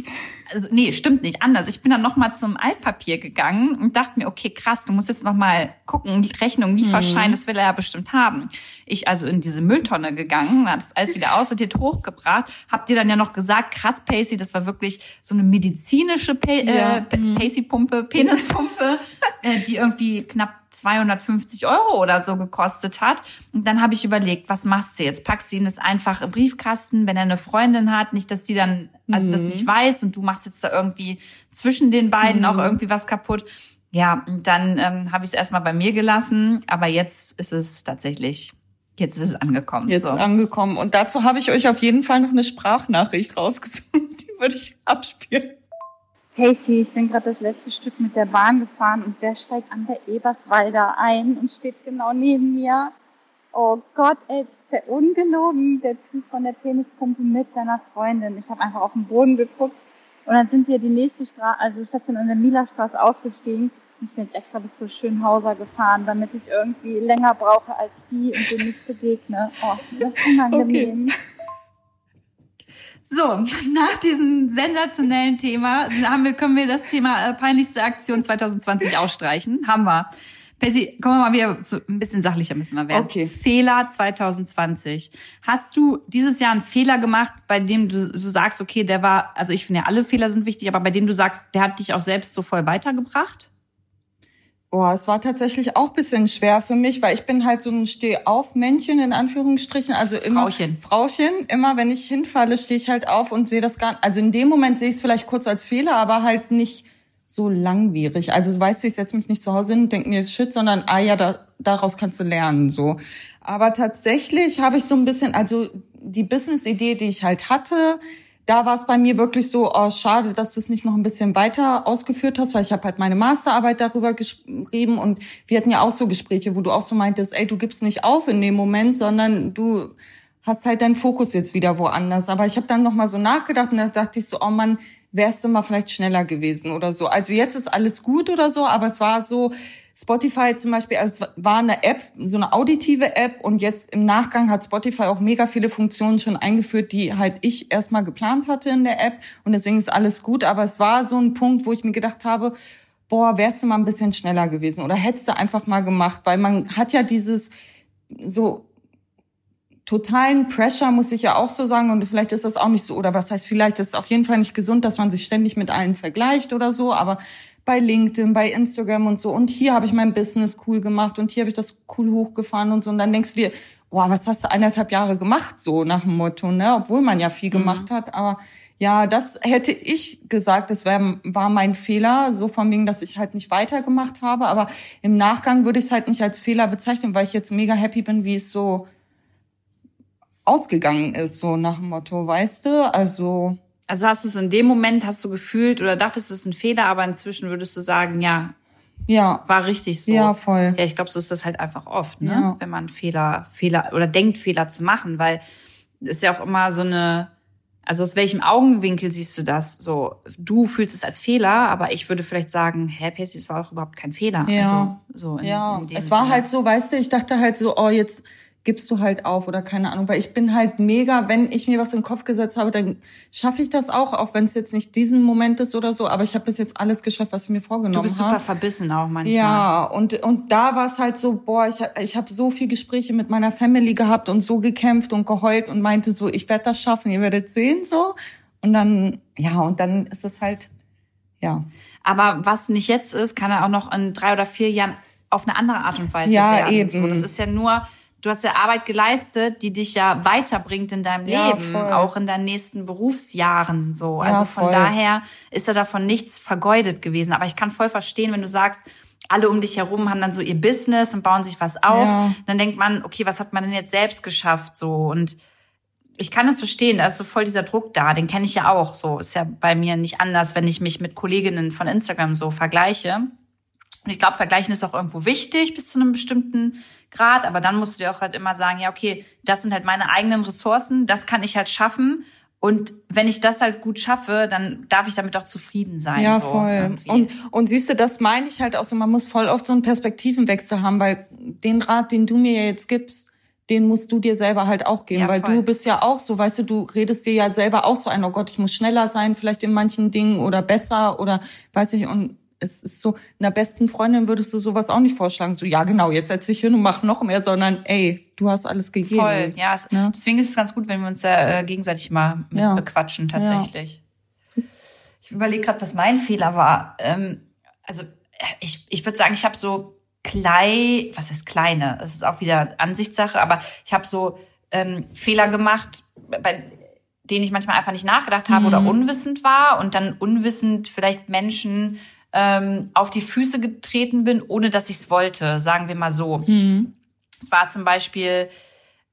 Also nee, stimmt nicht, anders. Ich bin dann noch mal zum Altpapier gegangen und dachte mir, okay, krass, du musst jetzt noch mal gucken, die Rechnung, Lieferschein, mhm. das will er ja bestimmt haben. Ich also in diese Mülltonne gegangen, hat das alles wieder aussortiert, hochgebracht, hab dir dann ja noch gesagt, krass, Pacey, das war wirklich so eine medizinische pa ja. äh, mhm. Pacey-Pumpe, Penispumpe, <laughs> äh, die irgendwie knapp 250 Euro oder so gekostet hat. Und dann habe ich überlegt, was machst du jetzt? Packst du ihm das einfach im Briefkasten, wenn er eine Freundin hat, nicht, dass sie dann, also mhm. das nicht weiß und du machst jetzt da irgendwie zwischen den beiden mhm. auch irgendwie was kaputt. Ja, dann ähm, habe ich es erstmal bei mir gelassen, aber jetzt ist es tatsächlich Jetzt ist es angekommen. Jetzt so. angekommen. Und dazu habe ich euch auf jeden Fall noch eine Sprachnachricht rausgesucht. <laughs> Die würde ich abspielen. Casey, ich bin gerade das letzte Stück mit der Bahn gefahren und wer steigt an der Eberswalder ein und steht genau neben mir? Oh Gott, ey, der ungelogen, der Typ von der Penispumpe mit seiner Freundin. Ich habe einfach auf den Boden geguckt und dann sind wir die nächste Straße, also Station an der Mila-Straße ausgestiegen. Ich bin jetzt extra bis zu Schönhauser gefahren, damit ich irgendwie länger brauche als die und denen nicht begegne. Oh, das ist unangenehm. Okay. So, <laughs> nach diesem sensationellen Thema haben wir, können wir das Thema äh, peinlichste Aktion 2020 ausstreichen. Haben wir. Percy, kommen wir mal wieder zu, ein bisschen sachlicher müssen wir werden. Okay. Fehler 2020. Hast du dieses Jahr einen Fehler gemacht, bei dem du, du sagst, okay, der war, also ich finde ja alle Fehler sind wichtig, aber bei dem du sagst, der hat dich auch selbst so voll weitergebracht? Oh, es war tatsächlich auch bisschen schwer für mich, weil ich bin halt so ein Steh-auf-Männchen in Anführungsstrichen. Also immer Frauchen. Frauchen. Immer wenn ich hinfalle, stehe ich halt auf und sehe das gar. Also in dem Moment sehe ich es vielleicht kurz als Fehler, aber halt nicht so langwierig. Also weißt du, ich setze mich nicht zu Hause hin und denke mir Shit, sondern ah ja, da, daraus kannst du lernen so. Aber tatsächlich habe ich so ein bisschen, also die Business-Idee, die ich halt hatte, da war es bei mir wirklich so, oh, schade, dass du es nicht noch ein bisschen weiter ausgeführt hast, weil ich habe halt meine Masterarbeit darüber geschrieben und wir hatten ja auch so Gespräche, wo du auch so meintest, ey, du gibst nicht auf in dem Moment, sondern du hast halt deinen Fokus jetzt wieder woanders. Aber ich habe dann noch mal so nachgedacht und da dachte ich so, oh Mann, wärst du mal vielleicht schneller gewesen oder so. Also jetzt ist alles gut oder so, aber es war so, Spotify zum Beispiel, also es war eine App, so eine auditive App und jetzt im Nachgang hat Spotify auch mega viele Funktionen schon eingeführt, die halt ich erstmal geplant hatte in der App und deswegen ist alles gut, aber es war so ein Punkt, wo ich mir gedacht habe, boah, wärst du mal ein bisschen schneller gewesen oder hättest du einfach mal gemacht, weil man hat ja dieses so totalen Pressure, muss ich ja auch so sagen, und vielleicht ist das auch nicht so, oder was heißt vielleicht, ist es auf jeden Fall nicht gesund, dass man sich ständig mit allen vergleicht oder so, aber bei LinkedIn, bei Instagram und so. Und hier habe ich mein Business cool gemacht und hier habe ich das cool hochgefahren und so. Und dann denkst du dir, boah, was hast du eineinhalb Jahre gemacht, so nach dem Motto, ne? Obwohl man ja viel mhm. gemacht hat. Aber ja, das hätte ich gesagt, das wär, war mein Fehler, so von wegen, dass ich halt nicht weitergemacht habe. Aber im Nachgang würde ich es halt nicht als Fehler bezeichnen, weil ich jetzt mega happy bin, wie es so ausgegangen ist, so nach dem Motto, weißt du? Also also hast du es in dem Moment, hast du gefühlt oder dachtest, es ist ein Fehler, aber inzwischen würdest du sagen, ja, ja. War richtig so. Ja, voll. Ja, ich glaube, so ist das halt einfach oft, ne? Ja. Wenn man Fehler, Fehler oder denkt, Fehler zu machen, weil ist ja auch immer so eine, also aus welchem Augenwinkel siehst du das? So, du fühlst es als Fehler, aber ich würde vielleicht sagen, hä, Pessi, es war auch überhaupt kein Fehler. Ja. Also, so in, ja. In es war Sinne. halt so, weißt du, ich dachte halt so, oh, jetzt gibst du halt auf oder keine Ahnung, weil ich bin halt mega, wenn ich mir was in den Kopf gesetzt habe, dann schaffe ich das auch, auch wenn es jetzt nicht diesen Moment ist oder so, aber ich habe bis jetzt alles geschafft, was ich mir vorgenommen habe. Du bist super hab. verbissen auch manchmal. Ja, und und da war es halt so, boah, ich ich habe so viel Gespräche mit meiner Family gehabt und so gekämpft und geheult und meinte so, ich werde das schaffen, ihr werdet sehen so und dann ja, und dann ist es halt ja. Aber was nicht jetzt ist, kann er auch noch in drei oder vier Jahren auf eine andere Art und Weise ja, werden. Eben. So, das ist ja nur du hast ja Arbeit geleistet, die dich ja weiterbringt in deinem ja, Leben, voll. auch in deinen nächsten Berufsjahren, so. Also ja, von daher ist da davon nichts vergeudet gewesen. Aber ich kann voll verstehen, wenn du sagst, alle um dich herum haben dann so ihr Business und bauen sich was auf. Ja. Dann denkt man, okay, was hat man denn jetzt selbst geschafft so und ich kann es verstehen, da ist so voll dieser Druck da, den kenne ich ja auch so. Ist ja bei mir nicht anders, wenn ich mich mit Kolleginnen von Instagram so vergleiche. Und ich glaube, vergleichen ist auch irgendwo wichtig bis zu einem bestimmten Grad, aber dann musst du dir auch halt immer sagen, ja, okay, das sind halt meine eigenen Ressourcen, das kann ich halt schaffen. Und wenn ich das halt gut schaffe, dann darf ich damit auch zufrieden sein. Ja, so voll. Und, und siehst du, das meine ich halt auch so, man muss voll oft so einen Perspektivenwechsel haben, weil den Rat, den du mir ja jetzt gibst, den musst du dir selber halt auch geben, ja, weil du bist ja auch so, weißt du, du redest dir ja selber auch so ein, oh Gott, ich muss schneller sein, vielleicht in manchen Dingen oder besser oder weiß ich und es ist so, einer besten Freundin würdest du sowas auch nicht vorschlagen, so, ja genau, jetzt setz dich hin und mach noch mehr, sondern ey, du hast alles gegeben. Voll, ja, es, ja. deswegen ist es ganz gut, wenn wir uns äh, gegenseitig mal ja. bequatschen, tatsächlich. Ja. Ich überlege gerade, was mein Fehler war. Ähm, also ich, ich würde sagen, ich habe so klein, was heißt kleine? Es ist auch wieder Ansichtssache, aber ich habe so ähm, Fehler gemacht, bei denen ich manchmal einfach nicht nachgedacht habe mhm. oder unwissend war und dann unwissend vielleicht Menschen ähm, auf die Füße getreten bin, ohne dass ich es wollte, sagen wir mal so. Mhm. Es war zum Beispiel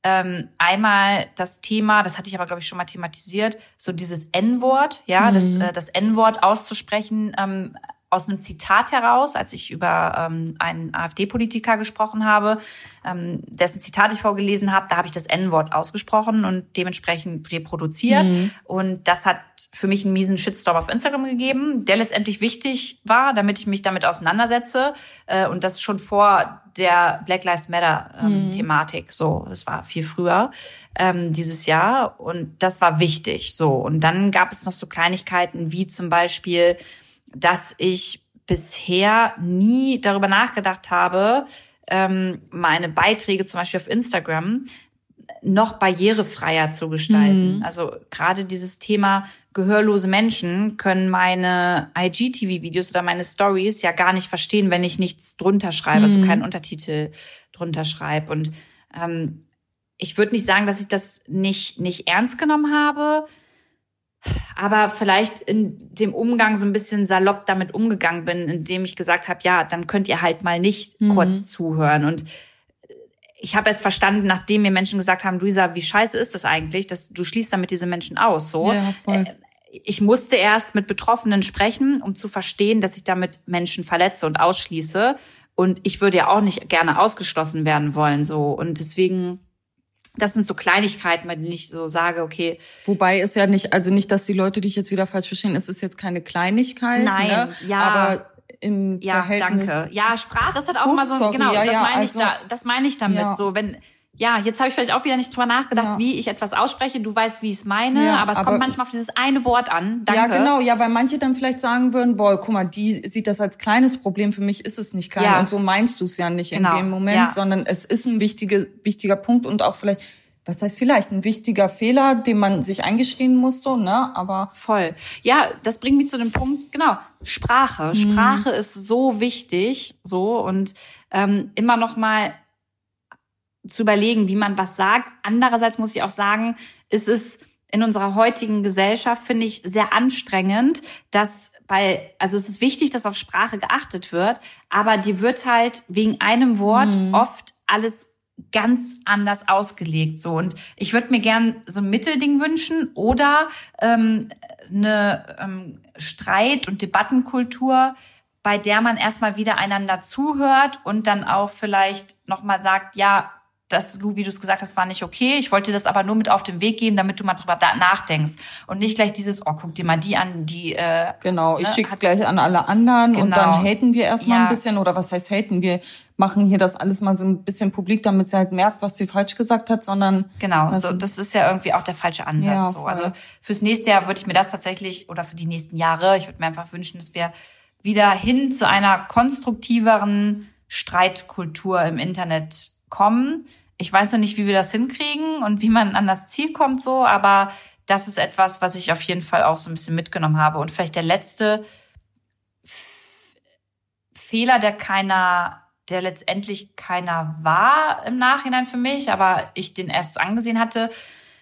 ähm, einmal das Thema, das hatte ich aber glaube ich schon mal thematisiert, so dieses N-Wort, ja, mhm. das, äh, das N-Wort auszusprechen. Ähm, aus einem Zitat heraus, als ich über ähm, einen AfD-Politiker gesprochen habe, ähm, dessen Zitat ich vorgelesen habe, da habe ich das N-Wort ausgesprochen und dementsprechend reproduziert. Mhm. Und das hat für mich einen miesen Shitstorm auf Instagram gegeben, der letztendlich wichtig war, damit ich mich damit auseinandersetze. Äh, und das schon vor der Black Lives Matter-Thematik. Ähm, mhm. So, das war viel früher ähm, dieses Jahr. Und das war wichtig. So. Und dann gab es noch so Kleinigkeiten wie zum Beispiel, dass ich bisher nie darüber nachgedacht habe, ähm, meine Beiträge zum Beispiel auf Instagram noch barrierefreier zu gestalten. Mhm. Also gerade dieses Thema gehörlose Menschen können meine IGTV-Videos oder meine Stories ja gar nicht verstehen, wenn ich nichts drunter schreibe, also mhm. also keinen Untertitel drunter schreibe. Und ähm, ich würde nicht sagen, dass ich das nicht, nicht ernst genommen habe, aber vielleicht in dem Umgang so ein bisschen salopp damit umgegangen bin, indem ich gesagt habe, ja, dann könnt ihr halt mal nicht mhm. kurz zuhören. Und ich habe es verstanden, nachdem mir Menschen gesagt haben, Luisa, wie scheiße ist das eigentlich, dass du schließt damit diese Menschen aus. So, ja, voll. Äh, ich musste erst mit Betroffenen sprechen, um zu verstehen, dass ich damit Menschen verletze und ausschließe. Und ich würde ja auch nicht gerne ausgeschlossen werden wollen. So und deswegen das sind so Kleinigkeiten, bei denen ich so sage, okay. Wobei ist ja nicht, also nicht, dass die Leute dich jetzt wieder falsch verstehen, es ist jetzt keine Kleinigkeit. Nein, ne? ja. Aber im ja, Verhältnis. danke. Ja, Sprache ist halt auch oh, immer so, sorry, genau, ja, das meine also, ich da, das meine ich damit. Ja. So, wenn, ja, jetzt habe ich vielleicht auch wieder nicht drüber nachgedacht, ja. wie ich etwas ausspreche. Du weißt, wie ich es meine, ja, aber es aber kommt manchmal auf dieses eine Wort an. Danke. Ja, genau, ja, weil manche dann vielleicht sagen würden, boah, guck mal, die sieht das als kleines Problem, für mich ist es nicht klein. Ja. Und so meinst du es ja nicht genau. in dem Moment, sondern es ist ein wichtiger, wichtiger Punkt und auch vielleicht was heißt vielleicht ein wichtiger Fehler, den man sich eingestehen muss, so, ne? Aber voll. Ja, das bringt mich zu dem Punkt, genau, Sprache. Mhm. Sprache ist so wichtig, so und ähm, immer noch mal zu überlegen, wie man was sagt. Andererseits muss ich auch sagen, ist es in unserer heutigen Gesellschaft, finde ich, sehr anstrengend, dass bei, also es ist wichtig, dass auf Sprache geachtet wird, aber die wird halt wegen einem Wort mhm. oft alles ganz anders ausgelegt so und ich würde mir gern so ein Mittelding wünschen oder ähm, eine ähm, Streit- und Debattenkultur, bei der man erstmal wieder einander zuhört und dann auch vielleicht nochmal sagt, ja, das, du, wie du es gesagt hast, war nicht okay. Ich wollte das aber nur mit auf den Weg geben, damit du mal drüber nachdenkst. Und nicht gleich dieses, oh, guck dir mal die an, die. Äh, genau, ich ne, schick's gleich an alle anderen genau. und dann genau. haten wir erstmal ja. ein bisschen, oder was heißt haten? Wir machen hier das alles mal so ein bisschen publik, damit sie halt merkt, was sie falsch gesagt hat, sondern. Genau, so, das ist ja irgendwie auch der falsche Ansatz. Ja, so. Also fürs nächste Jahr würde ich mir das tatsächlich, oder für die nächsten Jahre, ich würde mir einfach wünschen, dass wir wieder hin zu einer konstruktiveren Streitkultur im Internet kommen. Ich weiß noch nicht, wie wir das hinkriegen und wie man an das Ziel kommt so, aber das ist etwas, was ich auf jeden Fall auch so ein bisschen mitgenommen habe. Und vielleicht der letzte Fehler, der keiner, der letztendlich keiner war im Nachhinein für mich, aber ich den erst angesehen hatte.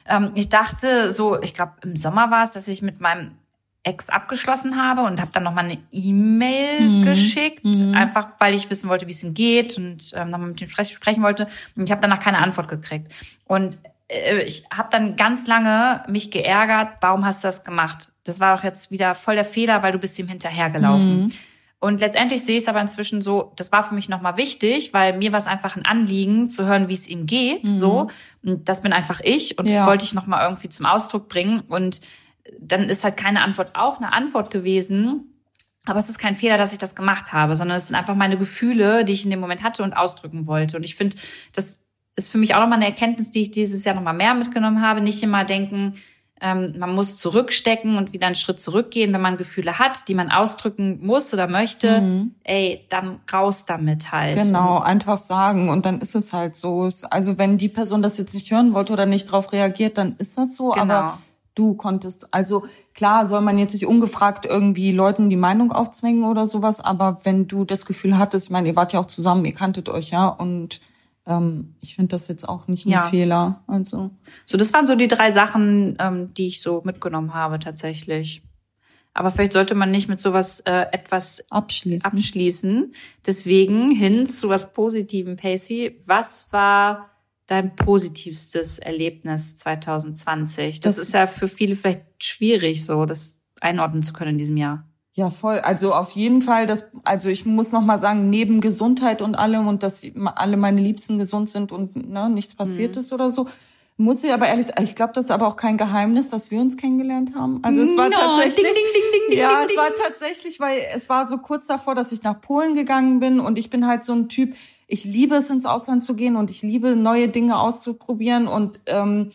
Ähm, ich dachte so, ich glaube im Sommer war es, dass ich mit meinem Ex abgeschlossen habe und habe dann nochmal eine E-Mail Mhm. geschickt, Mhm. einfach weil ich wissen wollte, wie es ihm geht und ähm, nochmal mit ihm spre- sprechen wollte. Und ich habe danach keine Antwort gekriegt. Und äh, ich habe dann ganz lange mich geärgert, warum hast du das gemacht? Das war doch jetzt wieder voll der Fehler, weil du bist ihm hinterhergelaufen. Mhm. Und letztendlich sehe ich es aber inzwischen so, das war für mich nochmal wichtig, weil mir war es einfach ein Anliegen, zu hören, wie es ihm geht. So. Und das bin einfach ich und Mhm. Ja. das wollte ich nochmal irgendwie zum Ausdruck bringen. Und dann ist halt keine Antwort auch eine Antwort gewesen. Aber es ist kein Fehler, dass ich das gemacht habe, sondern es sind einfach meine Gefühle, die ich in dem Moment hatte und ausdrücken wollte. Und ich finde, das ist für mich auch nochmal eine Erkenntnis, die ich dieses Jahr nochmal mehr mitgenommen habe. Nicht immer denken, ähm, man muss zurückstecken und wieder einen Schritt zurückgehen, wenn man Gefühle hat, die man ausdrücken muss oder möchte. Ey, dann raus damit halt. Genau, einfach sagen und dann ist es halt so. Also wenn die Person das jetzt nicht hören wollte oder nicht drauf reagiert, dann ist das so. Genau. Aber du konntest, also klar soll man jetzt nicht ungefragt irgendwie Leuten die Meinung aufzwingen oder sowas, aber wenn du das Gefühl hattest, ich meine, ihr wart ja auch zusammen, ihr kanntet euch ja und ähm, ich finde das jetzt auch nicht ein Ja. Fehler. Also So, das waren so die drei Sachen, ähm, die ich so mitgenommen habe tatsächlich. Aber vielleicht sollte man nicht mit sowas äh, etwas abschließen. abschließen. Deswegen hin zu was Positivem, Pacey. Was war dein positivstes Erlebnis 2020? Das, Das- ist ja für viele vielleicht schwierig, so das einordnen zu können in diesem Jahr. Ja, voll. Also auf jeden Fall, das, also ich muss noch mal sagen, neben Gesundheit und allem und dass alle meine Liebsten gesund sind und ne, nichts passiert ist oder so, muss ich aber ehrlich sagen, ich glaube, das ist aber auch kein Geheimnis, dass wir uns kennengelernt haben. Also es war No, tatsächlich, ding, ding, ding, ja, es war tatsächlich, weil es war so kurz davor, dass ich nach Polen gegangen bin und ich bin halt so ein Typ, ich liebe es ins Ausland zu gehen und ich liebe neue Dinge auszuprobieren und ähm,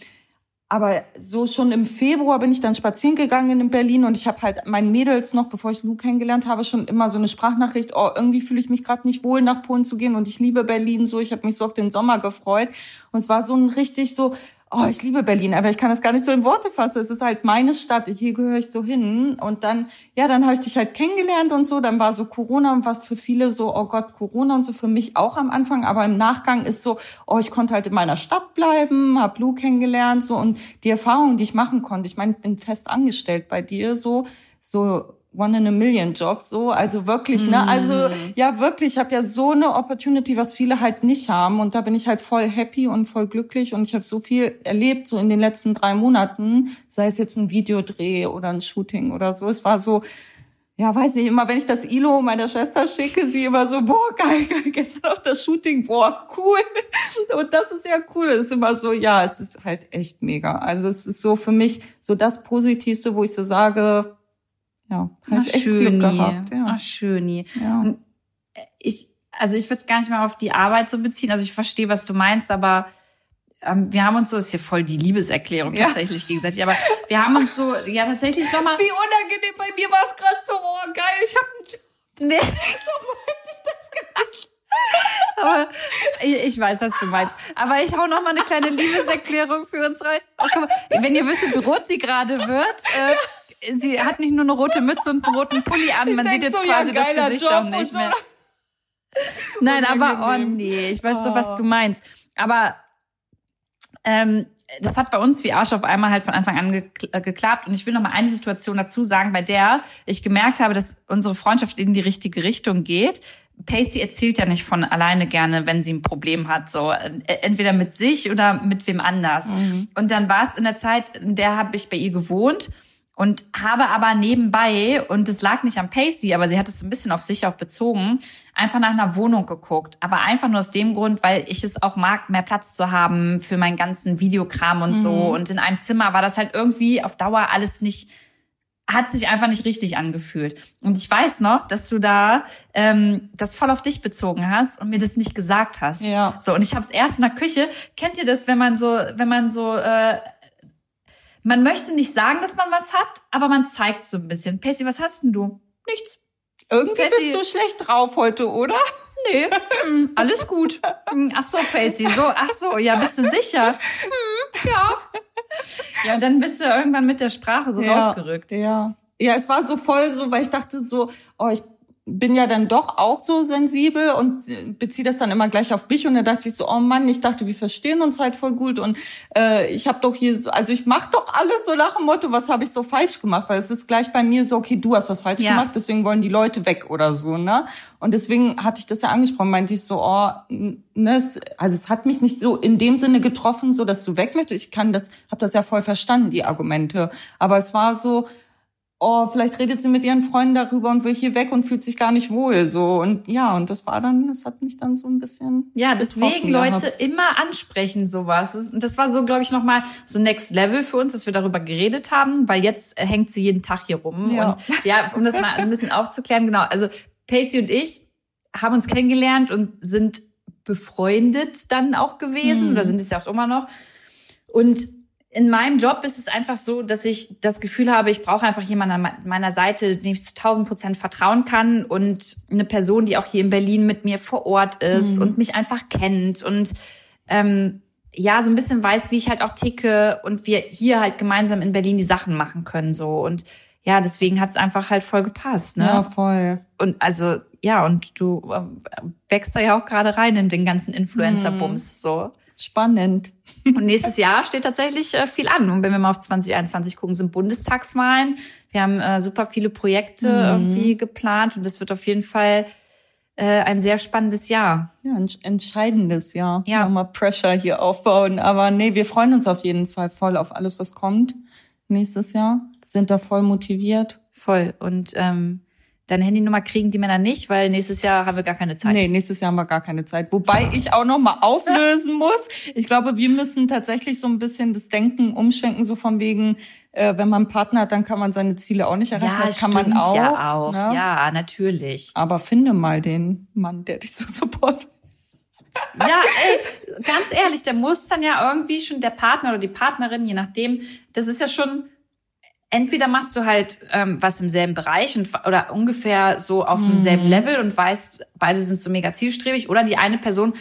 aber so schon im Februar bin ich dann spazieren gegangen in Berlin und ich habe halt meinen Mädels noch, bevor ich Lou kennengelernt habe, schon immer so eine Sprachnachricht, oh, irgendwie fühle ich mich gerade nicht wohl, nach Polen zu gehen und ich liebe Berlin so, ich habe mich so auf den Sommer gefreut. Und es war so ein richtig so, oh, ich liebe Berlin, aber ich kann das gar nicht so in Worte fassen, es ist halt meine Stadt, hier gehöre ich so hin. Und dann, ja, dann habe ich dich halt kennengelernt und so, dann war so Corona und was für viele so, oh Gott, Corona und so für mich auch am Anfang, aber im Nachgang ist so, oh, ich konnte halt in meiner Stadt bleiben, hab Lou kennengelernt so. Und die Erfahrungen, die ich machen konnte, ich meine, ich bin fest angestellt bei dir so, so One in a Million Job, so, also wirklich, ne, also ja wirklich, ich habe ja so eine Opportunity, was viele halt nicht haben. Und da bin ich halt voll happy und voll glücklich. Und ich habe so viel erlebt so in den letzten drei Monaten, sei es jetzt ein Videodreh oder ein Shooting oder so, es war so, ja, weiß nicht, immer wenn ich das Ilo meiner Schwester schicke, sie immer so, boah, geil, geil, <laughs> gestern auch das Shooting, boah, cool. <laughs> Und das ist ja cool. Es ist immer so, ja, es ist halt echt mega. Also es ist so für mich so das Positivste, wo ich so sage, ja, habe ich echt Glück gehabt. Ja. Ach, schöni. ja. Und ich, also ich würde es gar nicht mal auf die Arbeit so beziehen. Also ich verstehe, was du meinst, aber ähm, wir haben uns so, ist hier voll die Liebeserklärung Ja. tatsächlich gegenseitig, aber wir haben uns so, ja tatsächlich nochmal. Wie unangenehm bei mir war es gerade so, oh geil, ich habe Nee, <laughs> so wollte ich das gemacht. Aber ich, ich weiß, was du meinst. Aber ich hau noch mal eine kleine Liebeserklärung für uns rein. Oh, mal, wenn ihr wisst, wie rot sie gerade wird, äh, sie hat nicht nur eine rote Mütze und einen roten Pulli an, man sieht jetzt so, ja, quasi das geiler Gesicht Job auch nicht so. mehr. <laughs> Nein, aber oh nee, ich weiß doch, was Oh. du meinst. Aber ähm, das hat bei uns wie Arsch auf einmal halt von Anfang an äh, geklappt. Und ich will noch mal eine Situation dazu sagen, bei der ich gemerkt habe, dass unsere Freundschaft in die richtige Richtung geht. Pacey erzählt ja nicht von alleine gerne, wenn sie ein Problem hat, so Äh, entweder mit sich oder mit wem anders. Und dann war es in der Zeit, in der habe ich bei ihr gewohnt und habe aber nebenbei, und es lag nicht am Pacey, aber sie hat es so ein bisschen auf sich auch bezogen, einfach nach einer Wohnung geguckt. Aber einfach nur aus dem Grund, weil ich es auch mag, mehr Platz zu haben für meinen ganzen Videokram und so. Und in einem Zimmer war das halt irgendwie auf Dauer alles nicht, hat sich einfach nicht richtig angefühlt. Und ich weiß noch, dass du da ähm, das voll auf dich bezogen hast und mir das nicht gesagt hast. Ja. So, und ich habe es erst in der Küche. Kennt ihr das, wenn man so, wenn man so äh, man möchte nicht sagen, dass man was hat, aber man zeigt so ein bisschen. Pacey, was hast denn du? Nichts. Irgendwie Jessie. bist du schlecht drauf heute, oder? Nee, mm, alles gut. Mm, Ach so, Pacey, so, ach so, ja, bist du sicher? Mm, ja. Ja, dann bist du irgendwann mit der Sprache so rausgerückt. Ja. Ja, es war so voll so, weil ich dachte so, oh, ich bin ja dann doch auch so sensibel und beziehe das dann immer gleich auf mich und dann dachte ich so, oh Mann, ich dachte, wir verstehen uns halt voll gut und äh, ich habe doch hier so, also ich mache doch alles so nach dem Motto, was habe ich so falsch gemacht, weil es ist gleich bei mir so, okay, du hast was falsch ja. gemacht, deswegen wollen die Leute weg oder so, ne? Und deswegen hatte ich das ja angesprochen, meinte ich so, oh, ne, also es hat mich nicht so in dem Sinne getroffen, so dass du weg möchtest. Ich kann das, habe das ja voll verstanden, die Argumente, aber es war so, oh, vielleicht redet sie mit ihren Freunden darüber und will hier weg und fühlt sich gar nicht wohl, so. Und ja, und das war dann, das hat mich dann so ein bisschen. Ja, deswegen Leute gehabt. immer ansprechen sowas. Und das war so, glaube ich, nochmal so Next Level für uns, dass wir darüber geredet haben, weil jetzt hängt sie jeden Tag hier rum. Ja. Und ja, um das mal so ein bisschen aufzuklären, genau. Also Pacey und ich haben uns kennengelernt und sind befreundet dann auch gewesen hm. oder sind es ja auch immer noch. Und in meinem Job ist es einfach so, dass ich das Gefühl habe, ich brauche einfach jemanden an meiner Seite, dem ich zu 1000 Prozent vertrauen kann und eine Person, die auch hier in Berlin mit mir vor Ort ist mhm. und mich einfach kennt und ähm, ja, so ein bisschen weiß, wie ich halt auch ticke und wir hier halt gemeinsam in Berlin die Sachen machen können so und ja, deswegen hat es einfach halt voll gepasst, ne? Ja, voll. Und also ja, und du äh, wächst da ja auch gerade rein in den ganzen Influencer-Bums mhm. so. Spannend. Und nächstes Jahr steht tatsächlich äh, viel an. Und wenn wir mal auf 2021 gucken, sind Bundestagswahlen. Wir haben äh, super viele Projekte mhm. irgendwie geplant und das wird auf jeden Fall äh, ein sehr spannendes Jahr. Ja, ein entscheidendes Jahr. Ja. Nochmal Pressure hier aufbauen. Aber nee, wir freuen uns auf jeden Fall voll auf alles, was kommt nächstes Jahr. Sind da voll motiviert. Voll. Und ähm, Deine Handynummer kriegen die Männer nicht, weil nächstes Jahr haben wir gar keine Zeit. Nee, nächstes Jahr haben wir gar keine Zeit. Wobei so. ich auch noch mal auflösen <laughs> muss. Ich glaube, wir müssen tatsächlich so ein bisschen das Denken umschwenken, so von wegen, äh, wenn man einen Partner hat, dann kann man seine Ziele auch nicht erreichen. Ja, das kann man auch. Ja, auch. Ne? Ja, natürlich. Aber finde mal den Mann, der dich so supportet. Ja, <laughs> ey, ganz ehrlich, der muss dann ja irgendwie schon der Partner oder die Partnerin, je nachdem, das ist ja schon entweder machst du halt ähm, was im selben Bereich und, oder ungefähr so auf mhm. demselben Level und weißt, beide sind so mega zielstrebig oder die eine Person,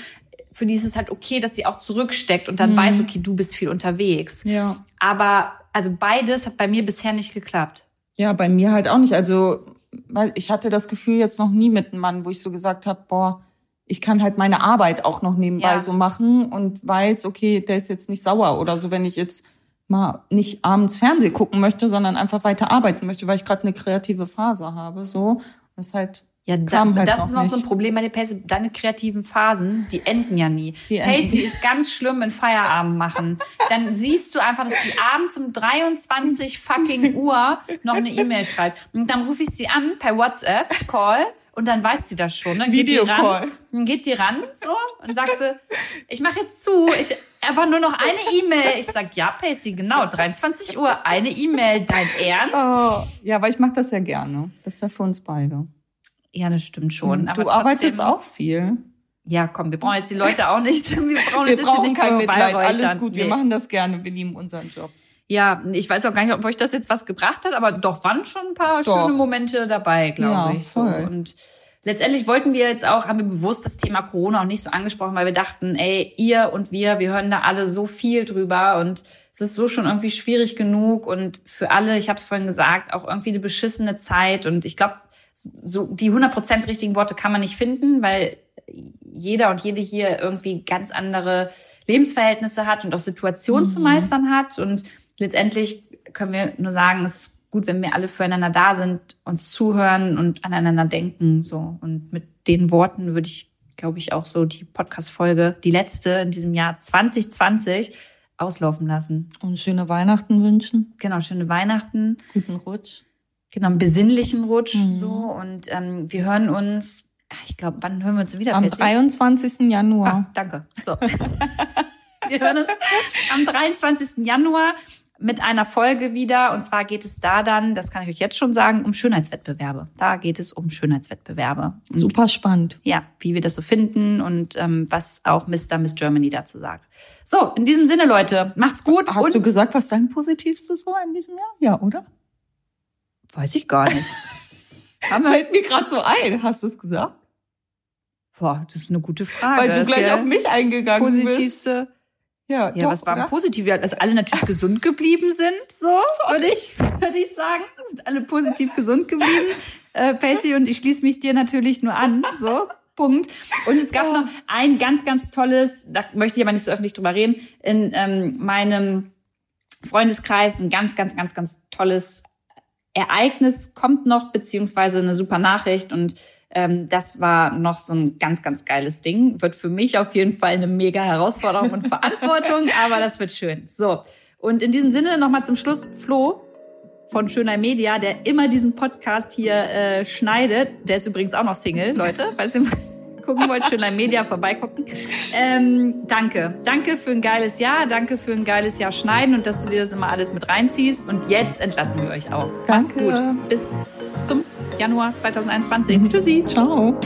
für die ist es halt okay, dass sie auch zurücksteckt und dann mhm. weiß, okay, du bist viel unterwegs. Ja. Aber also beides hat bei mir bisher nicht geklappt. Ja, bei mir halt auch nicht. Also weil ich hatte das Gefühl jetzt noch nie mit einem Mann, wo ich so gesagt habe, boah, ich kann halt meine Arbeit auch noch nebenbei ja. so machen und weiß, okay, der ist jetzt nicht sauer oder so, wenn ich jetzt mal nicht abends Fernseh gucken möchte, sondern einfach weiter arbeiten möchte, weil ich gerade eine kreative Phase habe. So, das ist halt ja, da, halt das ist noch nicht. so ein Problem bei Pacey. Deine kreativen Phasen, die enden ja nie. Die Pacey ist ganz schlimm in Feierabend machen. Dann siehst du einfach, dass sie abends um 23 fucking Uhr noch eine E-Mail schreibt. Und dann rufe ich sie an per WhatsApp, Call. Und dann weiß sie das schon. Dann geht die ran, dann geht die ran so und sagt sie, ich mache jetzt zu, ich einfach nur noch eine E-Mail. Ich sag, ja, Pacey, genau, 23 Uhr, eine E-Mail, dein Ernst? Oh, ja, aber ich mache das ja gerne. Das ist ja für uns beide. Ja, das stimmt schon. Du aber arbeitest auch viel. Ja, komm, wir brauchen jetzt die Leute auch nicht. <laughs> Wir brauchen, wir brauchen nicht kein Mitleid. Alles gut, nee. wir machen das gerne. Wir lieben unseren Job. Ja, ich weiß auch gar nicht, ob euch das jetzt was gebracht hat, aber doch waren schon ein paar doch. schöne Momente dabei, glaube ja, ich. So. Voll. Und letztendlich wollten wir jetzt auch, haben wir bewusst das Thema Corona auch nicht so angesprochen, weil wir dachten, ey, ihr und wir, wir hören da alle so viel drüber und es ist so schon irgendwie schwierig genug und für alle, ich habe es vorhin gesagt, auch irgendwie eine beschissene Zeit und ich glaube, so die 100% richtigen Worte kann man nicht finden, weil jeder und jede hier irgendwie ganz andere Lebensverhältnisse hat und auch Situationen mhm. zu meistern hat und letztendlich können wir nur sagen, es ist gut, wenn wir alle füreinander da sind, uns zuhören und aneinander denken. So. Und mit den Worten würde ich, glaube ich, auch so die Podcast-Folge, die letzte in diesem Jahr 2020, auslaufen lassen. Und schöne Weihnachten wünschen. Genau, schöne Weihnachten. Guten Rutsch. Genau, einen besinnlichen Rutsch. Mhm. So. Und ähm, wir hören uns, ich glaube, wann hören wir uns wieder? Am Pessi? 23. Januar. Ah, danke. So. <laughs> wir hören uns am 23. Januar mit einer Folge wieder. Und zwar geht es da dann, das kann ich euch jetzt schon sagen, um Schönheitswettbewerbe. Da geht es um Schönheitswettbewerbe. Und Super spannend. Ja, wie wir das so finden und ähm, was auch Mr. Miss Germany dazu sagt. So, in diesem Sinne, Leute, macht's gut. Hast du gesagt, was dein Positivstes war in diesem Jahr? Ja, oder? Weiß ich gar nicht. <laughs> Haben wir Fällt mir gerade so ein. Hast du es gesagt? Boah, das ist eine gute Frage. Weil du gleich auf mich eingegangen Positivste. bist. Ja, Ja, doch, was war positiv? Ja, Dass alle natürlich gesund geblieben sind, so würde ich, würde ich sagen. Sind alle positiv gesund geblieben. <laughs> Äh, Pacey und ich schließe mich dir natürlich nur an, so. Punkt. Und es gab noch ein ganz, ganz tolles, da möchte ich aber nicht so öffentlich drüber reden, in ähm, meinem Freundeskreis ein ganz, ganz, ganz, ganz tolles Ereignis kommt noch, beziehungsweise eine super Nachricht und ähm, das war noch so ein ganz, ganz geiles Ding. Wird für mich auf jeden Fall eine mega Herausforderung und <laughs> Verantwortung, aber das wird schön. So. Und in diesem Sinne nochmal zum Schluss, Flo von Schöner Media, der immer diesen Podcast hier äh, schneidet. Der ist übrigens auch noch Single, Leute, falls ihr mal <laughs> gucken wollt, Schöner Media vorbeigucken. Ähm, danke. Danke für ein geiles Jahr. Danke für ein geiles Jahr Schneiden und dass du dir das immer alles mit reinziehst. Und jetzt entlassen wir euch auch. Macht's Danke. gut. Bis zum Januar 2021. Tschüssi. Ciao.